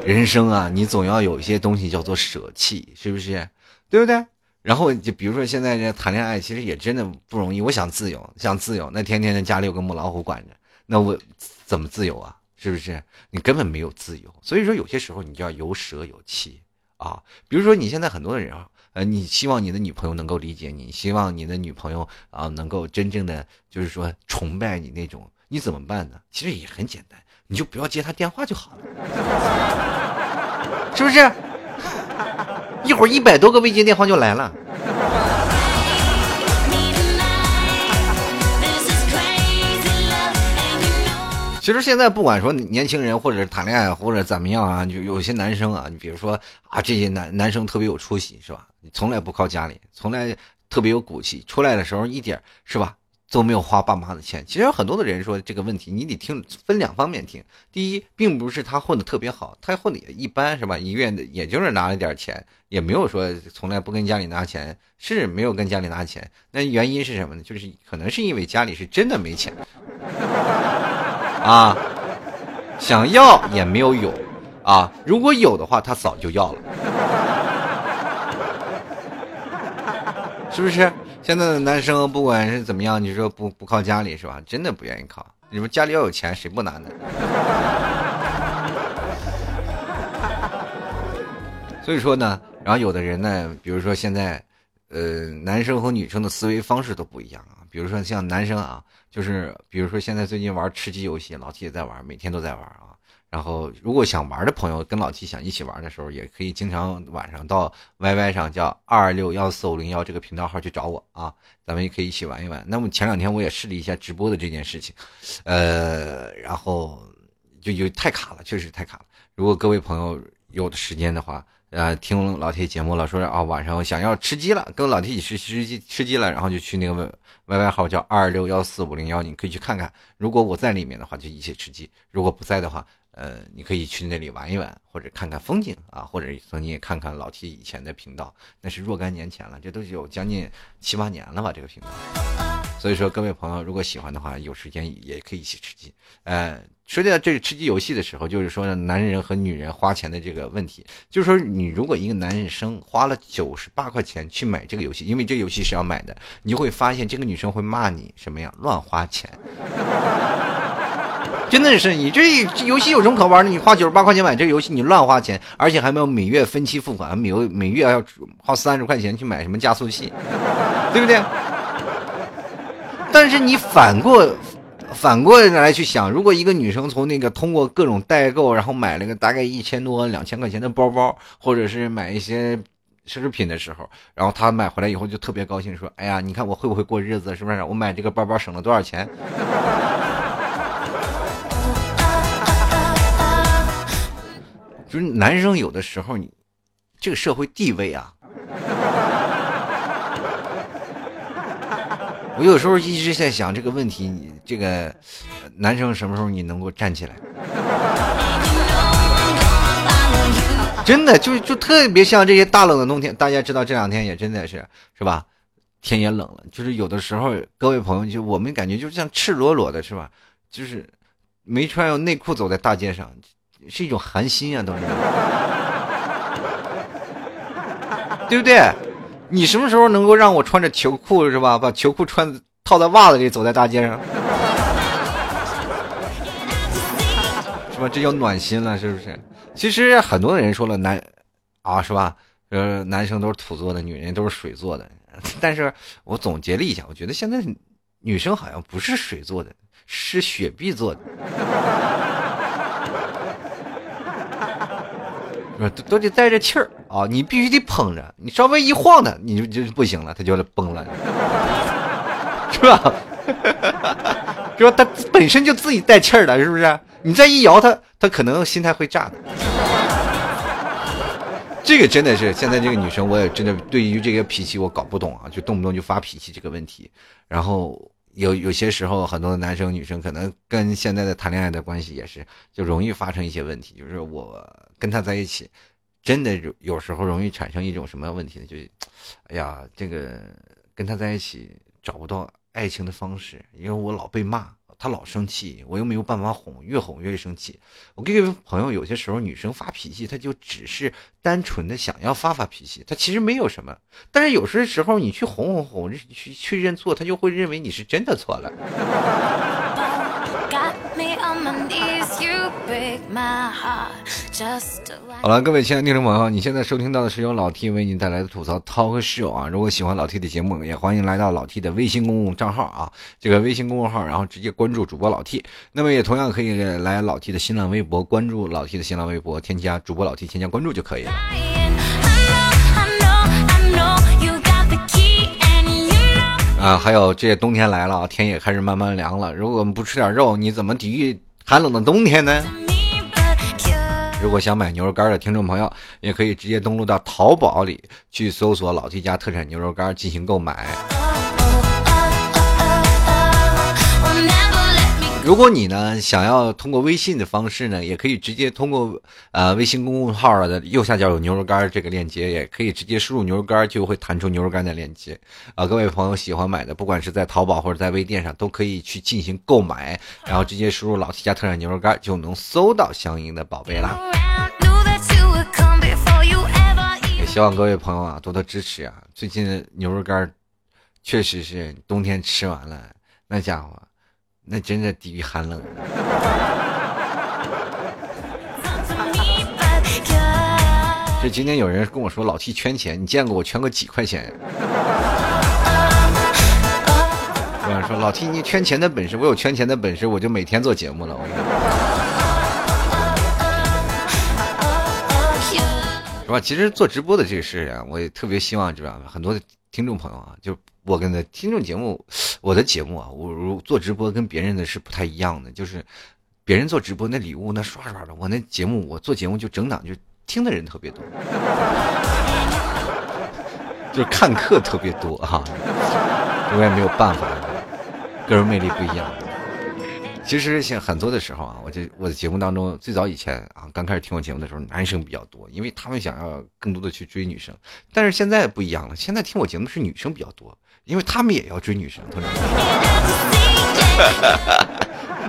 人生啊，你总要有一些东西叫做舍弃，是不是？对不对？然后就比如说现在这谈恋爱，其实也真的不容易。我想自由，想自由，那天天的家里有个母老虎管着，那我怎么自由啊？是不是？你根本没有自由。所以说有些时候你就要有舍有弃啊。比如说你现在很多的人啊，呃，你希望你的女朋友能够理解你，希望你的女朋友啊能够真正的就是说崇拜你那种，你怎么办呢？其实也很简单，你就不要接她电话就好了，是不是？一会儿一百多个未接电话就来了。其实现在不管说年轻人或者谈恋爱或者怎么样啊，就有些男生啊，你比如说啊，这些男男生特别有出息是吧？从来不靠家里，从来特别有骨气，出来的时候一点是吧？都没有花爸妈的钱。其实有很多的人说这个问题，你得听分两方面听。第一，并不是他混的特别好，他混的也一般，是吧？一月也就是拿了点钱，也没有说从来不跟家里拿钱，是没有跟家里拿钱。那原因是什么呢？就是可能是因为家里是真的没钱 啊，想要也没有有啊。如果有的话，他早就要了，是不是？现在的男生不管是怎么样，你说不不靠家里是吧？真的不愿意靠。你说家里要有钱，谁不难呢？所以说呢，然后有的人呢，比如说现在，呃，男生和女生的思维方式都不一样啊。比如说像男生啊，就是比如说现在最近玩吃鸡游戏，老铁也在玩，每天都在玩啊。然后，如果想玩的朋友跟老七想一起玩的时候，也可以经常晚上到 YY 上叫二六幺四五零幺这个频道号去找我啊，咱们也可以一起玩一玩。那么前两天我也试了一下直播的这件事情，呃，然后就就太卡了，确实太卡了。如果各位朋友有的时间的话，呃，听老铁节目了，说啊晚上想要吃鸡了，跟老 T 一起吃吃鸡吃鸡了，然后就去那个 Y Y 号叫二六幺四五零幺，你可以去看看。如果我在里面的话，就一起吃鸡；如果不在的话，呃，你可以去那里玩一玩，或者看看风景啊，或者说你也看看老 T 以前的频道，那是若干年前了，这都有将近七八年了吧，这个频道。所以说，各位朋友，如果喜欢的话，有时间也可以一起吃鸡。呃，说到这个吃鸡游戏的时候，就是说男人和女人花钱的这个问题。就是说，你如果一个男生花了九十八块钱去买这个游戏，因为这个游戏是要买的，你就会发现这个女生会骂你什么呀？乱花钱。真的是你这游戏有什么可玩的？你花九十八块钱买这个游戏，你乱花钱，而且还没有每月分期付款，每月每月要花三十块钱去买什么加速器，对不对？但是你反过，反过来去想，如果一个女生从那个通过各种代购，然后买了个大概一千多、两千块钱的包包，或者是买一些奢侈品的时候，然后她买回来以后就特别高兴，说：“哎呀，你看我会不会过日子？是不是？我买这个包包省了多少钱？”就是男生有的时候，你这个社会地位啊。我有时候一直在想这个问题，你这个男生什么时候你能够站起来？真的就就特别像这些大冷的冬天，大家知道这两天也真的是是吧？天也冷了，就是有的时候各位朋友就我们感觉就像赤裸裸的是吧？就是没穿内裤走在大街上，是一种寒心啊，都是，对不对？你什么时候能够让我穿着球裤是吧？把球裤穿套在袜子里走在大街上，是吧？这叫暖心了，是不是？其实很多人说了男，啊是吧？呃，男生都是土做的，女人都是水做的。但是我总结了一下，我觉得现在女生好像不是水做的，是雪碧做的。都都得带着气儿啊！你必须得捧着，你稍微一晃它，你就就不行了，它就崩了，是吧？是吧？它本身就自己带气儿的，是不是？你再一摇它，它可能心态会炸的。这个真的是现在这个女生，我也真的对于这个脾气我搞不懂啊，就动不动就发脾气这个问题。然后有有些时候，很多男生女生可能跟现在的谈恋爱的关系也是，就容易发生一些问题，就是我。跟他在一起，真的有时候容易产生一种什么问题呢？就，哎呀，这个跟他在一起找不到爱情的方式，因为我老被骂，他老生气，我又没有办法哄，越哄越生气。我跟各位朋友，有些时候女生发脾气，她就只是单纯的想要发发脾气，她其实没有什么。但是有些时候你去哄哄哄，去去认错，她就会认为你是真的错了。好了，各位亲爱的听众朋友，你现在收听到的是由老 T 为您带来的吐槽 Talk Show 啊！如果喜欢老 T 的节目，也欢迎来到老 T 的微信公共账号啊，这个微信公众号，然后直接关注主播老 T。那么也同样可以来老 T 的新浪微博关注老 T 的新浪微博，添加主播老 T，添加关注就可以了。啊，还有这冬天来了，天也开始慢慢凉了，如果我们不吃点肉，你怎么抵御寒冷的冬天呢？如果想买牛肉干的听众朋友，也可以直接登录到淘宝里去搜索“老 T 家特产牛肉干”进行购买。如果你呢想要通过微信的方式呢，也可以直接通过呃微信公众号的右下角有牛肉干这个链接，也可以直接输入牛肉干就会弹出牛肉干的链接。啊，各位朋友喜欢买的，不管是在淘宝或者在微店上，都可以去进行购买，然后直接输入老 T 家特产牛肉干就能搜到相应的宝贝啦。也希望各位朋友啊多多支持啊！最近牛肉干确实是冬天吃完了，那家伙。那真的抵御寒冷。这今天有人跟我说老 T 圈钱，你见过我圈过几块钱？有人说老 T 你圈钱的本事，我有圈钱的本事，我就每天做节目了。我是吧？其实做直播的这个事啊，我也特别希望，知道吧？很多的听众朋友啊，就。我跟他听众节目，我的节目啊，我如做直播跟别人的是不太一样的，就是别人做直播那礼物那刷刷的，我那节目我做节目就整档就听的人特别多，就是看客特别多哈。我也没有办法，个人魅力不一样。其实像很多的时候啊，我这我的节目当中，最早以前啊，刚开始听我节目的时候，男生比较多，因为他们想要更多的去追女生。但是现在不一样了，现在听我节目是女生比较多，因为他们也要追女生。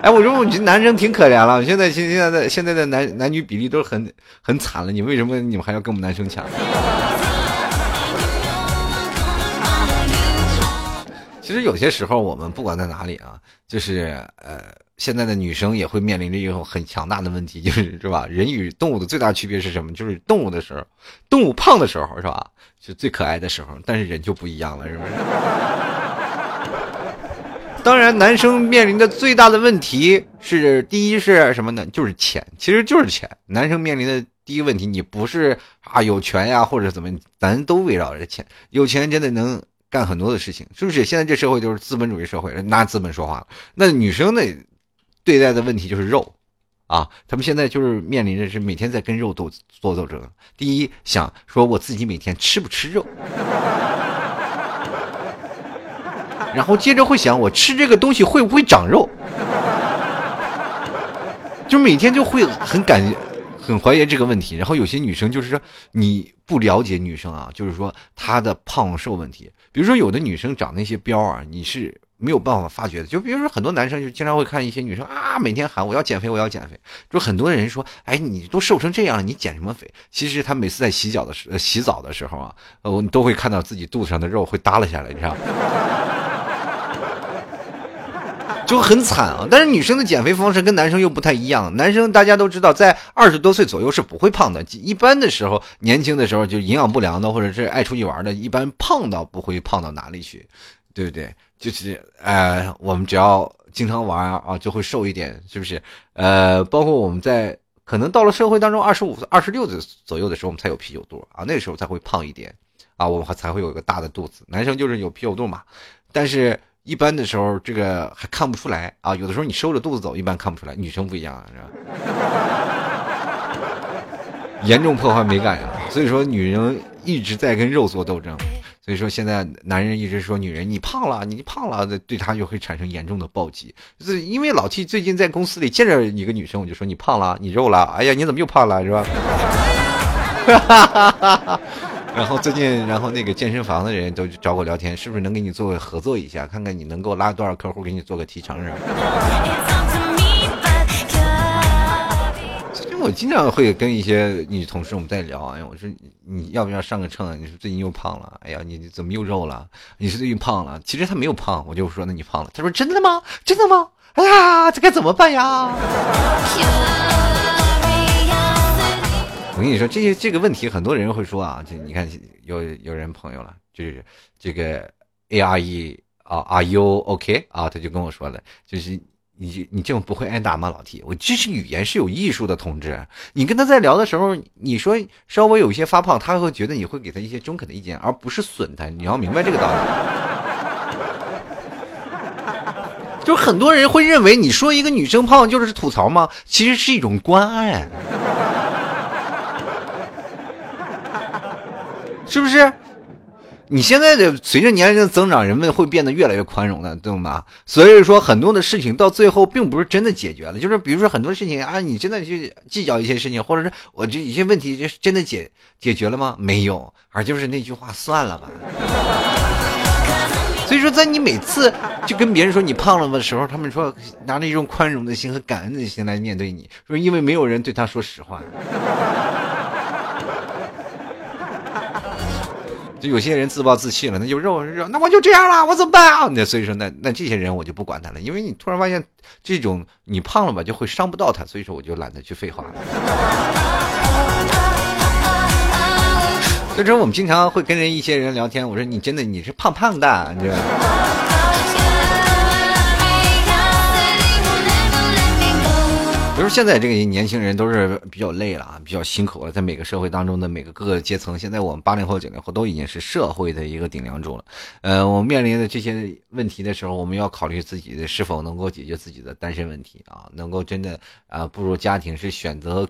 哎，我说我觉得男生挺可怜了，现在现现在的现在的男男女比例都是很很惨了，你为什么你们还要跟我们男生抢？其实有些时候我们不管在哪里啊，就是呃，现在的女生也会面临着一种很强大的问题，就是是吧？人与动物的最大区别是什么？就是动物的时候，动物胖的时候是吧？是最可爱的时候，但是人就不一样了，是不是？当然，男生面临的最大的问题是，第一是什么呢？就是钱，其实就是钱。男生面临的第一问题，你不是啊有权呀，或者怎么，咱都围绕着钱。有钱真的能干很多的事情，是不是？现在这社会就是资本主义社会，拿资本说话了。那女生呢，对待的问题就是肉，啊，他们现在就是面临着是每天在跟肉斗做斗争。第一，想说我自己每天吃不吃肉。然后接着会想，我吃这个东西会不会长肉？就每天就会很感很怀疑这个问题。然后有些女生就是说，你不了解女生啊，就是说她的胖瘦问题。比如说有的女生长那些膘啊，你是没有办法发觉的。就比如说很多男生就经常会看一些女生啊，每天喊我要减肥，我要减肥。就很多人说，哎，你都瘦成这样了，你减什么肥？其实他每次在洗脚的时洗澡的时候啊，呃，都会看到自己肚子上的肉会耷拉下来，你知道吗？就很惨啊！但是女生的减肥方式跟男生又不太一样。男生大家都知道，在二十多岁左右是不会胖的。一般的时候，年轻的时候就营养不良的，或者是爱出去玩的，一般胖到不会胖到哪里去，对不对？就是呃，我们只要经常玩啊，就会瘦一点，是不是？呃，包括我们在可能到了社会当中，二十五岁、二十六岁左右的时候，我们才有啤酒肚啊，那时候才会胖一点啊，我们还才会有一个大的肚子。男生就是有啤酒肚嘛，但是。一般的时候，这个还看不出来啊。有的时候你收着肚子走，一般看不出来。女生不一样，是吧？严重破坏美感呀。所以说，女人一直在跟肉做斗争。所以说，现在男人一直说女人你胖了，你胖了，对她就会产生严重的暴击。是因为老 T 最近在公司里见着一个女生，我就说你胖了，你肉了。哎呀，你怎么又胖了，是吧？哈哈哈哈哈。然后最近，然后那个健身房的人都找我聊天，是不是能给你做个合作一下，看看你能够拉多少客户，给你做个提成是吧？最近我经常会跟一些女同事我们在聊，哎呀，我说你要不要上个秤？你说最近又胖了，哎呀，你怎么又肉了？你是最近胖了？其实他没有胖，我就说那你胖了。他说真的吗？真的吗？哎呀，这该怎么办呀？我跟你说，这些这个问题，很多人会说啊，这你看有有人朋友了，就是这个 A R E 啊，Are you OK 啊？他就跟我说了，就是你你这种不会挨打吗，老 T？我这是语言是有艺术的，同志。你跟他在聊的时候，你说稍微有一些发胖，他会觉得你会给他一些中肯的意见，而不是损他。你要明白这个道理。就很多人会认为你说一个女生胖就是吐槽吗？其实是一种关爱。是不是？你现在的随着年龄的增长，人们会变得越来越宽容的，对吗？所以说，很多的事情到最后并不是真的解决了。就是比如说很多事情啊，你真的去计较一些事情，或者是我这一些问题，就真的解解决了吗？没有，而就是那句话，算了吧。所以说，在你每次就跟别人说你胖了的时候，他们说拿着一种宽容的心和感恩的心来面对你，说因为没有人对他说实话。就有些人自暴自弃了，那就肉肉，那我就这样了，我怎么办啊？那所以说，那那这些人我就不管他了，因为你突然发现这种你胖了吧，就会伤不到他，所以说我就懒得去废话了。所以说，我们经常会跟人一些人聊天，我说你真的你是胖胖的，你知道。吗现在这个年轻人都是比较累了啊，比较辛苦了，在每个社会当中的每个各个阶层，现在我们八零后、九零后都已经是社会的一个顶梁柱了。呃，我们面临的这些问题的时候，我们要考虑自己的是否能够解决自己的单身问题啊，能够真的啊步入家庭是选择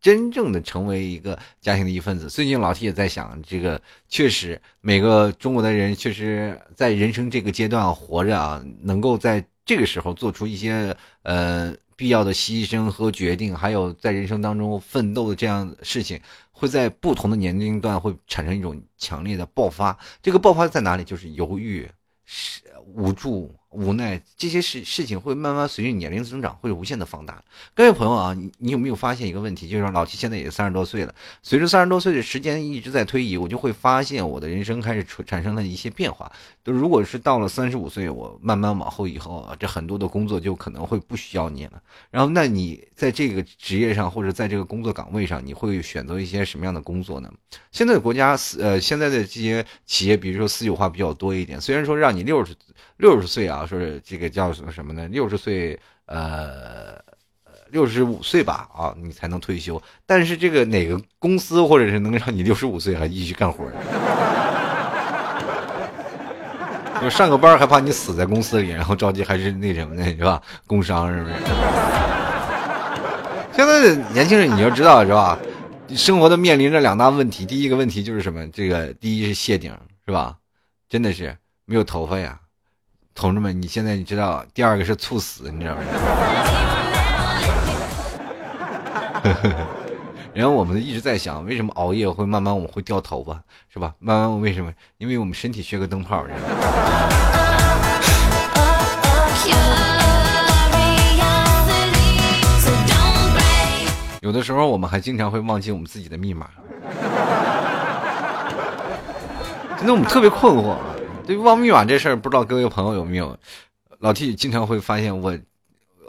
真正的成为一个家庭的一份子。最近老 T 也在想，这个确实每个中国的人确实在人生这个阶段活着啊，能够在这个时候做出一些呃必要的牺牲和决定，还有在人生当中奋斗的这样事情，会在不同的年龄段会产生一种强烈的爆发。这个爆发在哪里？就是犹豫、是无助。无奈这些事事情会慢慢随着年龄增长会无限的放大。各位朋友啊，你你有没有发现一个问题？就是老七现在也三十多岁了，随着三十多岁的时间一直在推移，我就会发现我的人生开始产生了一些变化。就如果是到了三十五岁，我慢慢往后以后啊，这很多的工作就可能会不需要你了。然后，那你在这个职业上或者在这个工作岗位上，你会选择一些什么样的工作呢？现在国家私呃，现在的这些企业，比如说私有化比较多一点，虽然说让你六十六十岁啊，说是这个叫什么什么呢？六十岁呃，六十五岁吧啊，你才能退休。但是这个哪个公司或者是能让你六十五岁还继续干活的？就上个班还怕你死在公司里，然后着急还是那什么呢，是吧？工伤是不是？现在年轻人你要知道是吧？生活的面临着两大问题，第一个问题就是什么？这个第一是谢顶是吧？真的是没有头发呀，同志们，你现在你知道？第二个是猝死，你知道吗？然后我们一直在想，为什么熬夜会慢慢我们会掉头发，是吧？慢慢为什么？因为我们身体缺个灯泡。有的时候我们还经常会忘记我们自己的密码。真的，我们特别困惑。对忘密码这事儿，不知道各位朋友有没有？老 T 经常会发现我。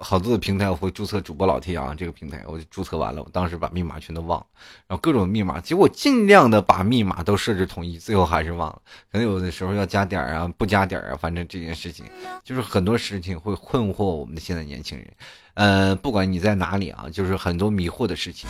好多的平台我会注册主播老 T 啊，这个平台我就注册完了，我当时把密码全都忘了，然后各种密码，结果尽量的把密码都设置统一，最后还是忘了。可能有的时候要加点儿啊，不加点儿啊，反正这件事情就是很多事情会困惑我们的现在年轻人。呃，不管你在哪里啊，就是很多迷惑的事情。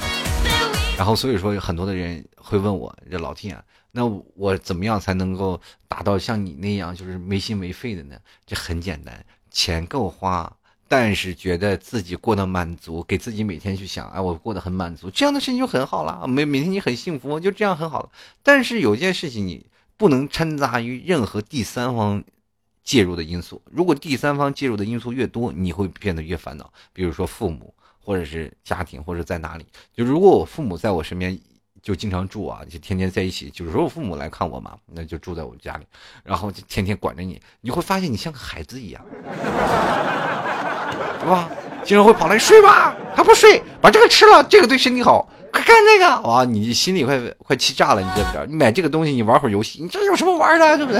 然后所以说很多的人会问我这老 T 啊，那我怎么样才能够达到像你那样就是没心没肺的呢？这很简单，钱够花。但是觉得自己过得满足，给自己每天去想，哎，我过得很满足，这样的事情就很好了。每每天你很幸福，就这样很好了。但是有件事情你不能掺杂于任何第三方介入的因素。如果第三方介入的因素越多，你会变得越烦恼。比如说父母，或者是家庭，或者在哪里。就如果我父母在我身边，就经常住啊，就天天在一起。有时候父母来看我嘛，那就住在我家里，然后就天天管着你，你会发现你像个孩子一样。是吧？经常会跑来睡吧，还不睡？把这个吃了，这个对身体好，快看那个！哇，你心里快快气炸了，你知不知道？你买这个东西，你玩会儿游戏，你这有什么玩的，对不对？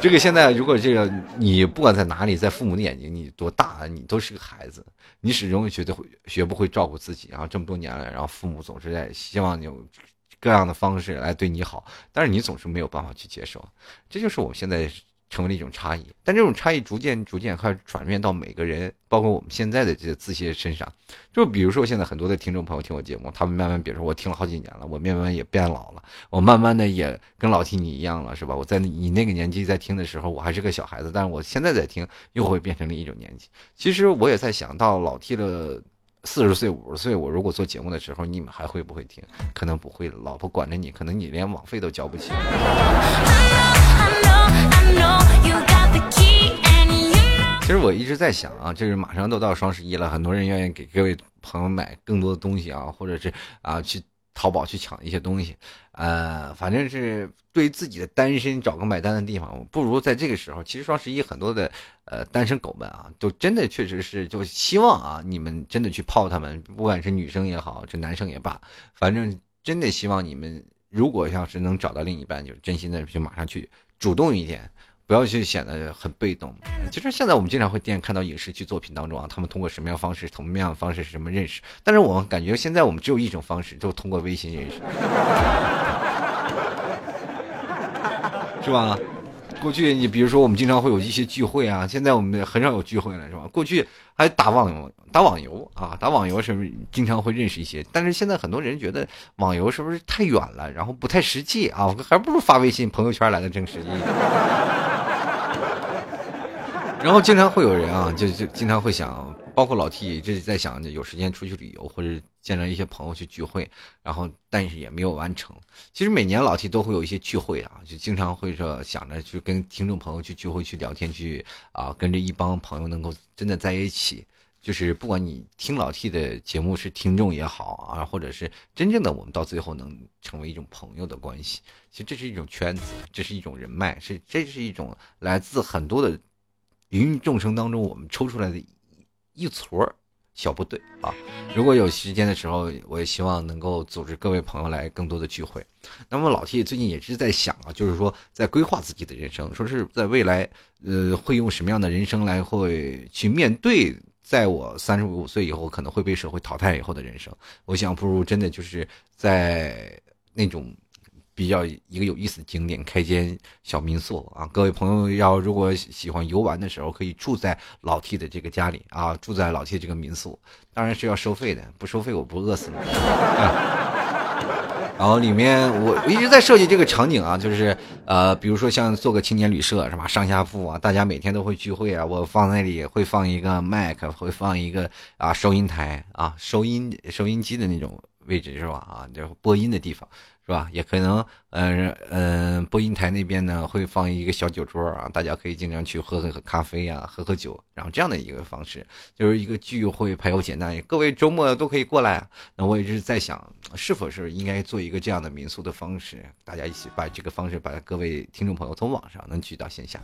这个现在，如果这个你不管在哪里，在父母的眼睛，你多大，你都是个孩子，你始终觉得会学不会照顾自己。然后这么多年了，然后父母总是在希望你用各样的方式来对你好，但是你总是没有办法去接受，这就是我们现在。成为了一种差异，但这种差异逐渐逐渐开始转变到每个人，包括我们现在的这些自些身上。就比如说，现在很多的听众朋友听我节目，他们慢慢，比如说我听了好几年了，我慢慢也变老了，我慢慢的也跟老 T 你一样了，是吧？我在你那个年纪在听的时候，我还是个小孩子，但是我现在在听，又会变成另一种年纪。其实我也在想到老 T 了四十岁、五十岁，我如果做节目的时候，你们还会不会听？可能不会了，老婆管着你，可能你连网费都交不起。其实我一直在想啊，就是马上都到双十一了，很多人愿意给各位朋友买更多的东西啊，或者是啊去淘宝去抢一些东西，呃，反正是对自己的单身找个买单的地方，不如在这个时候。其实双十一很多的呃单身狗们啊，都真的确实是就希望啊，你们真的去泡他们，不管是女生也好，这男生也罢，反正真的希望你们如果要是能找到另一半，就真心的就马上去。主动一点，不要去显得很被动。其实现在我们经常会电看到影视剧作品当中啊，他们通过什么样方式、什么样的方式是什么认识？但是我们感觉现在我们只有一种方式，就通过微信认识，是吧？过去你比如说我们经常会有一些聚会啊，现在我们很少有聚会了，是吧？过去还打网游，打网游啊，打网游是不是经常会认识一些？但是现在很多人觉得网游是不是太远了，然后不太实际啊？还不如发微信朋友圈来的更实际。然后经常会有人啊，就就经常会想，包括老 T 一直在想有时间出去旅游，或者见着一些朋友去聚会，然后但是也没有完成。其实每年老 T 都会有一些聚会啊，就经常会说想着去跟听众朋友去聚会、去聊天、去啊跟着一帮朋友能够真的在一起。就是不管你听老 T 的节目是听众也好啊，或者是真正的我们到最后能成为一种朋友的关系，其实这是一种圈子，这是一种人脉，是这是一种来自很多的芸芸众生当中我们抽出来的一撮小部队啊。如果有时间的时候，我也希望能够组织各位朋友来更多的聚会。那么老 T 最近也是在想啊，就是说在规划自己的人生，说是在未来呃会用什么样的人生来会去面对。在我三十五岁以后可能会被社会淘汰以后的人生，我想不如真的就是在那种比较一个有意思的景点开间小民宿啊。各位朋友要如果喜欢游玩的时候，可以住在老 T 的这个家里啊，住在老 T 这个民宿，当然是要收费的，不收费我不饿死你。然后里面我我一直在设计这个场景啊，就是呃，比如说像做个青年旅社是吧，上下铺啊，大家每天都会聚会啊，我放那里会放一个麦克，会放一个啊收音台啊，收音收音机的那种位置是吧？啊，就播音的地方。是吧？也可能，嗯嗯，播音台那边呢会放一个小酒桌啊，大家可以经常去喝喝咖啡啊，喝喝酒，然后这样的一个方式，就是一个聚会，排忧简单。各位周末都可以过来。那我也是在想，是否是应该做一个这样的民宿的方式，大家一起把这个方式，把各位听众朋友从网上能聚到线下。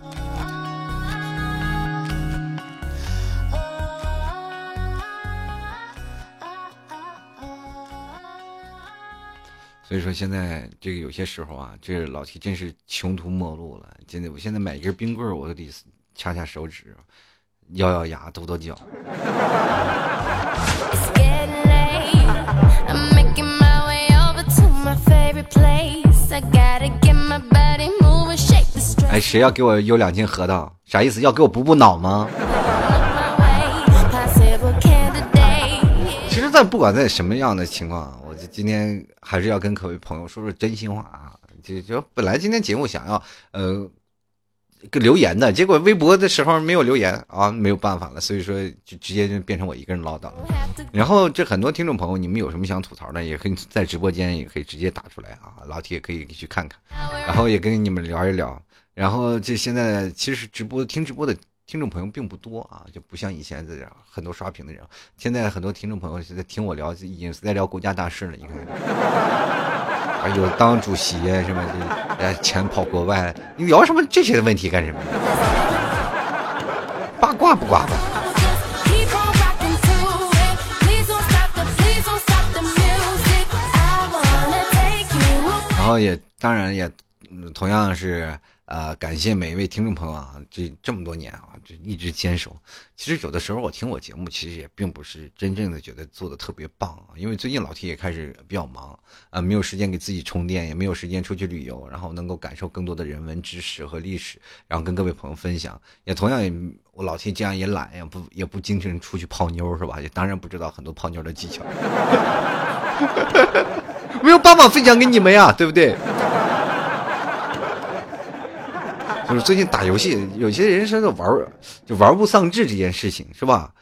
所以说现在这个有些时候啊，这老提真是穷途末路了。真的，我现在买一根冰棍我都得掐掐手指，咬咬牙，跺跺脚。哎，谁要给我邮两斤核桃？啥意思？要给我补补脑吗？其实，在不管在什么样的情况。今天还是要跟各位朋友说说真心话啊！就就本来今天节目想要呃个留言的，结果微博的时候没有留言啊，没有办法了，所以说就直接就变成我一个人唠叨了。然后这很多听众朋友，你们有什么想吐槽的，也可以在直播间也可以直接打出来啊，老铁可以去看看，然后也跟你们聊一聊。然后这现在其实直播听直播的。听众朋友并不多啊，就不像以前这样很多刷屏的人。现在很多听众朋友现在听我聊，已经是在聊国家大事了。你看，啊有当主席什么的，呃，钱跑国外，你聊什么这些问题干什么？八卦不卦吧。然后也当然也，同样是。呃，感谢每一位听众朋友啊，这这么多年啊，这一直坚守。其实有的时候我听我节目，其实也并不是真正的觉得做的特别棒啊，因为最近老 T 也开始比较忙啊，没有时间给自己充电，也没有时间出去旅游，然后能够感受更多的人文知识和历史，然后跟各位朋友分享。也同样也，我老 T 这样也懒，也不也不经常出去泡妞，是吧？也当然不知道很多泡妞的技巧，没有办法分享给你们呀，对不对？就是最近打游戏，有些人说的玩就玩物丧志这件事情是吧？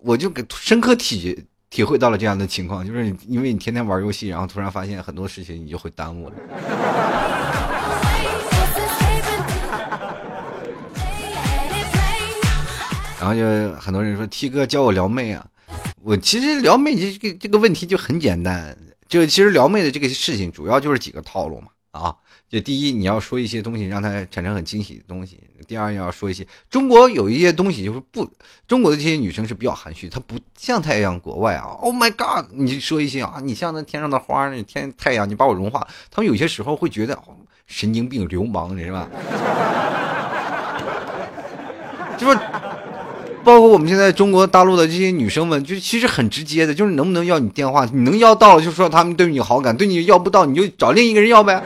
我就给深刻体体会到了这样的情况，就是因为你天天玩游戏，然后突然发现很多事情你就会耽误了。然后就很多人说 T 哥教我撩妹啊，我其实撩妹这个这个问题就很简单，就其实撩妹的这个事情主要就是几个套路嘛啊。就第一，你要说一些东西让他产生很惊喜的东西；第二，要说一些中国有一些东西就是不，中国的这些女生是比较含蓄，她不像太阳国外啊。Oh my god！你说一些啊，你像那天上的花，那天太阳，你把我融化。他们有些时候会觉得神经病、流氓，是吧？就是，包括我们现在中国大陆的这些女生们，就其实很直接的，就是能不能要你电话？你能要到，就说他们对你好感；对你要不到，你就找另一个人要呗。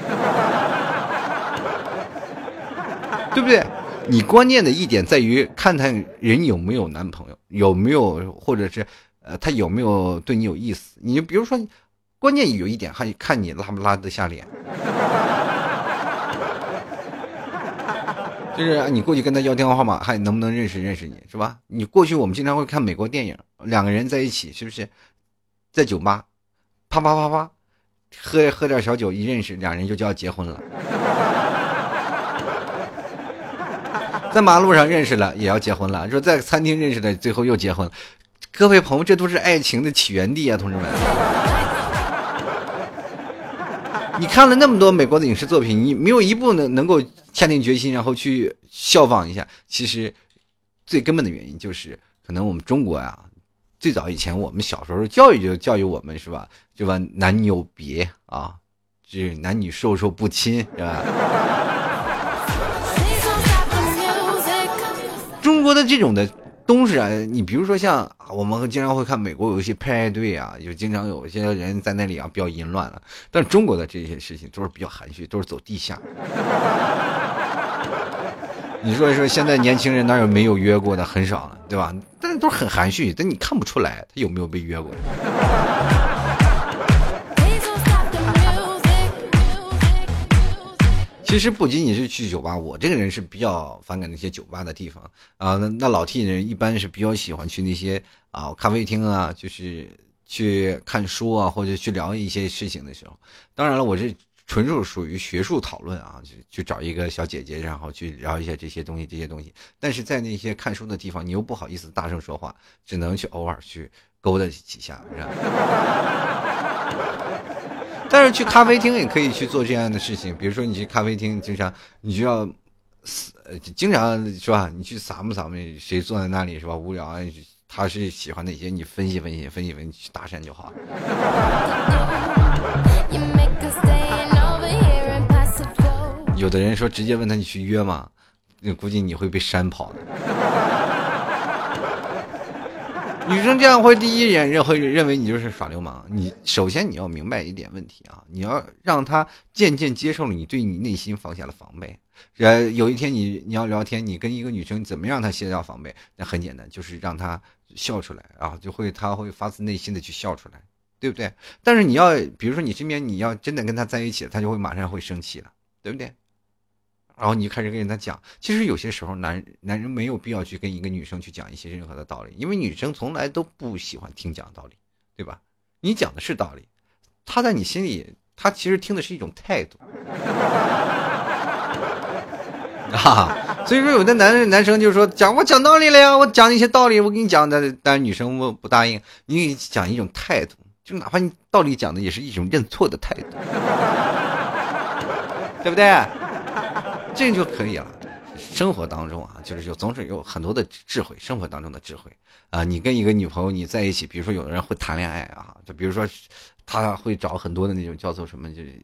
对不对？你关键的一点在于看看人有没有男朋友，有没有，或者是，呃，他有没有对你有意思。你就比如说，关键有一点还看你拉不拉得下脸。就是你过去跟他要电话号码，还能不能认识认识你，是吧？你过去我们经常会看美国电影，两个人在一起，是不是？在酒吧，啪啪啪啪，喝喝点小酒，一认识，两人就就要结婚了。在马路上认识了，也要结婚了。说在餐厅认识的，最后又结婚了。各位朋友，这都是爱情的起源地啊，同志们！你看了那么多美国的影视作品，你没有一部能能够下定决心，然后去效仿一下。其实，最根本的原因就是，可能我们中国啊，最早以前我们小时候教育就教育我们是吧？就吧男女有别啊，这男女授受不亲是吧？中国的这种的。东西啊，你比如说像我们经常会看美国有一些派对啊，有经常有一些人在那里啊比较淫乱了。但中国的这些事情都是比较含蓄，都是走地下。你说说现在年轻人哪有没有约过的？很少了，对吧？但是都是很含蓄，但你看不出来他有没有被约过。其实不仅仅是去酒吧，我这个人是比较反感那些酒吧的地方啊。那那老 T 人一般是比较喜欢去那些啊咖啡厅啊，就是去看书啊，或者去聊一些事情的时候。当然了，我是纯属属于学术讨论啊，就去找一个小姐姐，然后去聊一下这些东西，这些东西。但是在那些看书的地方，你又不好意思大声说话，只能去偶尔去勾搭几下，是吧？但是去咖啡厅也可以去做这样的事情，比如说你去咖啡厅，经常你就要，呃，经常是吧？你去撒么撒么，谁坐在那里是吧？无聊，他是喜欢哪些？你分析分析，分析分析，去搭讪就好。有的人说直接问他你去约吗？那估计你会被扇跑的。女生这样会第一眼认会认为你就是耍流氓。你首先你要明白一点问题啊，你要让她渐渐接受了你，对你内心放下了防备。呃，有一天你你要聊天，你跟一个女生怎么让她卸掉防备？那很简单，就是让她笑出来啊，就会她会发自内心的去笑出来，对不对？但是你要比如说你身边你要真的跟她在一起，她就会马上会生气了，对不对？然后你就开始跟人家讲，其实有些时候男男人没有必要去跟一个女生去讲一些任何的道理，因为女生从来都不喜欢听讲道理，对吧？你讲的是道理，他在你心里，他其实听的是一种态度，啊，所以说有的男男生就说讲我讲道理了呀，我讲一些道理，我跟你讲的，但是女生不不答应，你讲一种态度，就哪怕你道理讲的也是一种认错的态度，对不对？这就可以了。生活当中啊，就是有总是有很多的智慧，生活当中的智慧啊。你跟一个女朋友你在一起，比如说有的人会谈恋爱啊，就比如说他会找很多的那种叫做什么，就是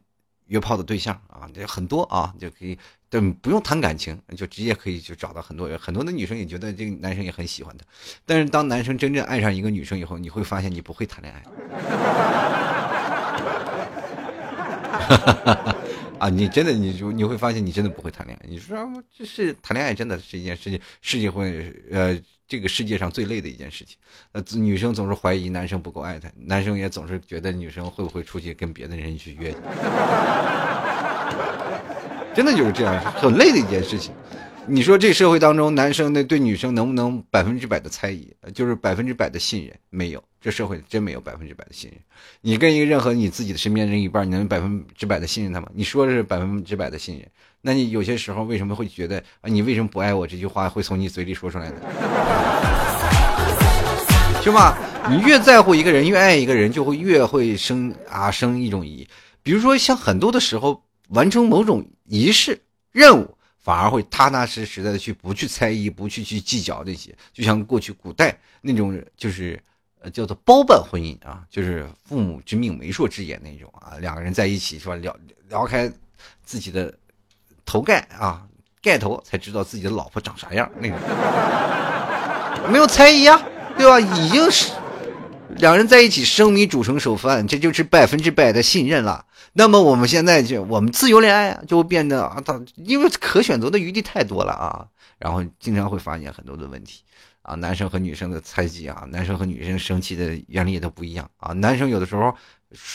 约炮的对象啊，这很多啊，就可以，对不用谈感情，就直接可以就找到很多人。很多的女生也觉得这个男生也很喜欢他，但是当男生真正爱上一个女生以后，你会发现你不会谈恋爱哈哈哈哈。啊，你真的，你就你会发现，你真的不会谈恋爱。你说这是谈恋爱，真的是一件事情世界会呃，这个世界上最累的一件事情。呃，女生总是怀疑男生不够爱她，男生也总是觉得女生会不会出去跟别的人去约。真的就是这样，很累的一件事情。你说这社会当中，男生那对女生能不能百分之百的猜疑，就是百分之百的信任？没有，这社会真没有百分之百的信任。你跟一个任何你自己的身边人一半，你能百分之百的信任他吗？你说是百分之百的信任，那你有些时候为什么会觉得啊？你为什么不爱我？这句话会从你嘴里说出来呢？是吧？你越在乎一个人，越爱一个人，就会越会生啊生一种疑。比如说，像很多的时候，完成某种仪式任务。反而会踏踏实实的去，不去猜疑，不去去计较那些，就像过去古代那种，就是呃叫做包办婚姻啊，就是父母之命，媒妁之言那种啊，两个人在一起是吧？撩撩开自己的头盖啊，盖头才知道自己的老婆长啥样那种，没有猜疑啊，对吧？已经是两人在一起生米煮成熟饭，这就是百分之百的信任了。那么我们现在就我们自由恋爱啊，就会变得啊，他因为可选择的余地太多了啊，然后经常会发现很多的问题啊，男生和女生的猜忌啊，男生和女生生气的原理也都不一样啊，男生有的时候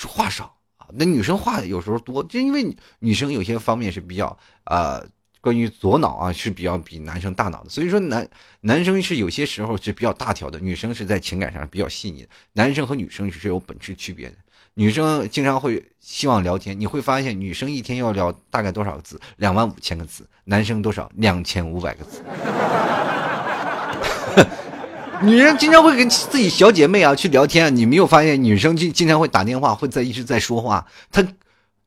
话少啊，那女生话有时候多，就因为女生有些方面是比较呃关于左脑啊是比较比男生大脑的，所以说男男生是有些时候是比较大条的，女生是在情感上比较细腻的。男生和女生是有本质区别的，女生经常会希望聊天，你会发现女生一天要聊大概多少个字？两万五千个字，男生多少？两千五百个字。女人经常会跟自己小姐妹啊去聊天，你没有发现女生经经常会打电话，会在一直在说话。她，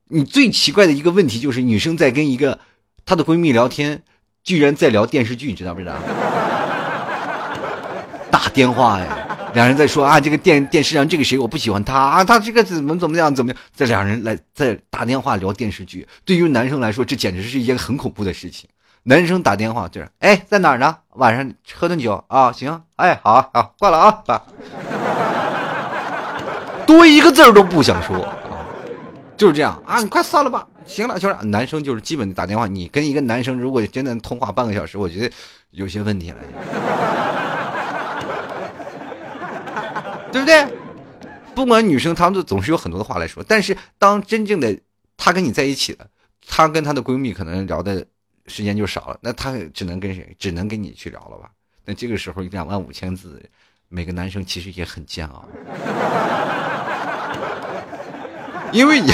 你最奇怪的一个问题就是女生在跟一个她的闺蜜聊天，居然在聊电视剧，你知道不知道？打电话呀，两人在说啊，这个电电视上这个谁我不喜欢他啊，他这个怎么怎么样怎么样？这两人来在打电话聊电视剧，对于男生来说，这简直是一件很恐怖的事情。男生打电话就是，哎，在哪儿呢？晚上喝顿酒啊？行，哎，好啊，好，挂了啊，爸。多一个字儿都不想说啊，就是这样啊，你快算了吧。行了，就是男生就是基本打电话，你跟一个男生如果真的通话半个小时，我觉得有些问题了，对不对？不管女生，她们都总是有很多的话来说，但是当真正的她跟你在一起了，她跟她的闺蜜可能聊的。时间就少了，那她只能跟谁？只能跟你去聊了吧？那这个时候两万五千字，每个男生其实也很煎熬，因为你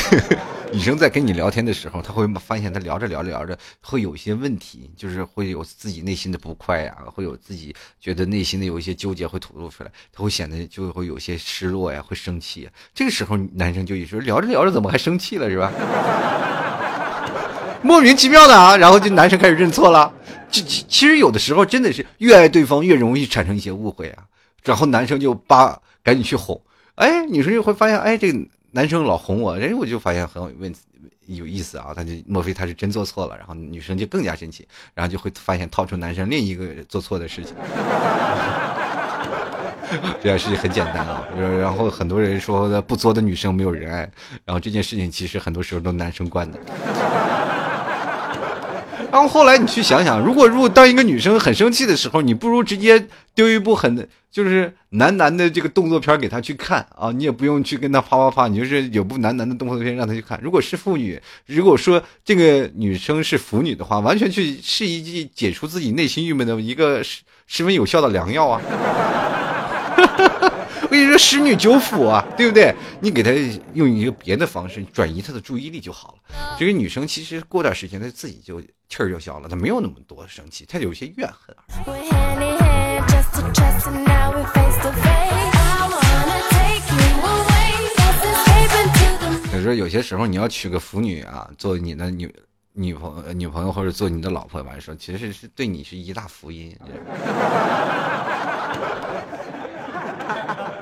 女生在跟你聊天的时候，他会发现他聊着聊着聊着会有一些问题，就是会有自己内心的不快呀，会有自己觉得内心的有一些纠结会吐露出来，他会显得就会有些失落呀，会生气。这个时候男生就一说聊着聊着怎么还生气了是吧？莫名其妙的啊，然后就男生开始认错了。这其实有的时候真的是越爱对方越容易产生一些误会啊。然后男生就把赶紧去哄，哎，女生就会发现，哎，这个男生老哄我，哎，我就发现很有问有意思啊。他就莫非他是真做错了？然后女生就更加生气，然后就会发现套出男生另一个做错的事情。这件事情很简单啊，然后很多人说不作的女生没有人爱，然后这件事情其实很多时候都男生惯的。然后后来你去想想，如果如果当一个女生很生气的时候，你不如直接丢一部很就是男男的这个动作片给他去看啊，你也不用去跟他啪啪啪，你就是有部男男的动作片让他去看。如果是妇女，如果说这个女生是腐女的话，完全去是一剂解除自己内心郁闷的一个十十分有效的良药啊。我跟你说，十女九腐啊，对不对？你给她用一个别的方式转移她的注意力就好了。这个女生其实过段时间她自己就气儿就消了，她没有那么多生气，她有些怨恨。只是，有些时候你要娶个腐女啊，做你的女女朋女朋友或者做你的老婆来说，其实是对你是一大福音。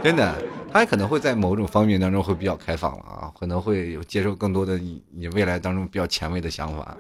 真的，他可能会在某种方面当中会比较开放了啊，可能会有接受更多的你你未来当中比较前卫的想法。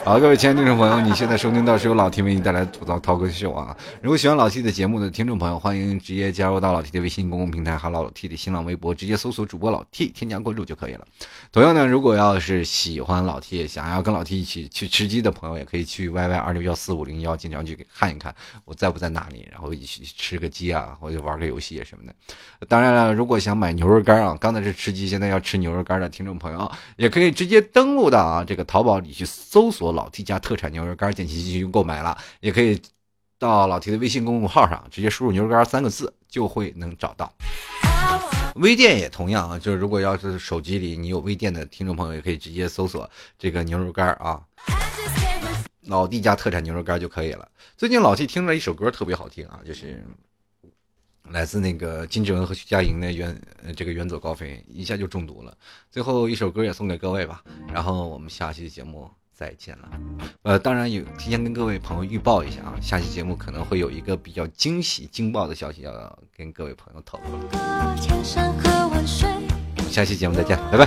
好，各位亲爱的听众朋友，你现在收听到是由老 T 为你带来吐槽涛哥秀啊！如果喜欢老 T 的节目的听众朋友，欢迎直接加入到老 T 的微信公共平台还有老 T 的新浪微博，直接搜索主播老 T，添加关注就可以了。同样呢，如果要是喜欢老 T，想要跟老 T 一起去吃鸡的朋友，也可以去 YY 二六幺四五零幺经常去看一看我在不在哪里，然后一起吃个鸡啊，或者玩个游戏啊什么的。当然了，如果想买牛肉干啊，刚才是吃鸡，现在要吃牛肉干的听众朋友，也可以直接登录到啊这个淘宝里去搜索老 T 家特产。牛肉干点击进行购买了，也可以到老 T 的微信公众号上直接输入“牛肉干”三个字，就会能找到。微店也同样啊，就是如果要是手机里你有微店的听众朋友，也可以直接搜索这个牛肉干啊，老弟家特产牛肉干就可以了。最近老 T 听了一首歌特别好听啊，就是来自那个金志文和徐佳莹的《远这个远走高飞》，一下就中毒了。最后一首歌也送给各位吧，然后我们下期节目。再见了，呃，当然有提前跟各位朋友预报一下啊，下期节目可能会有一个比较惊喜、惊爆的消息要跟各位朋友透露。下期节目再见，拜拜。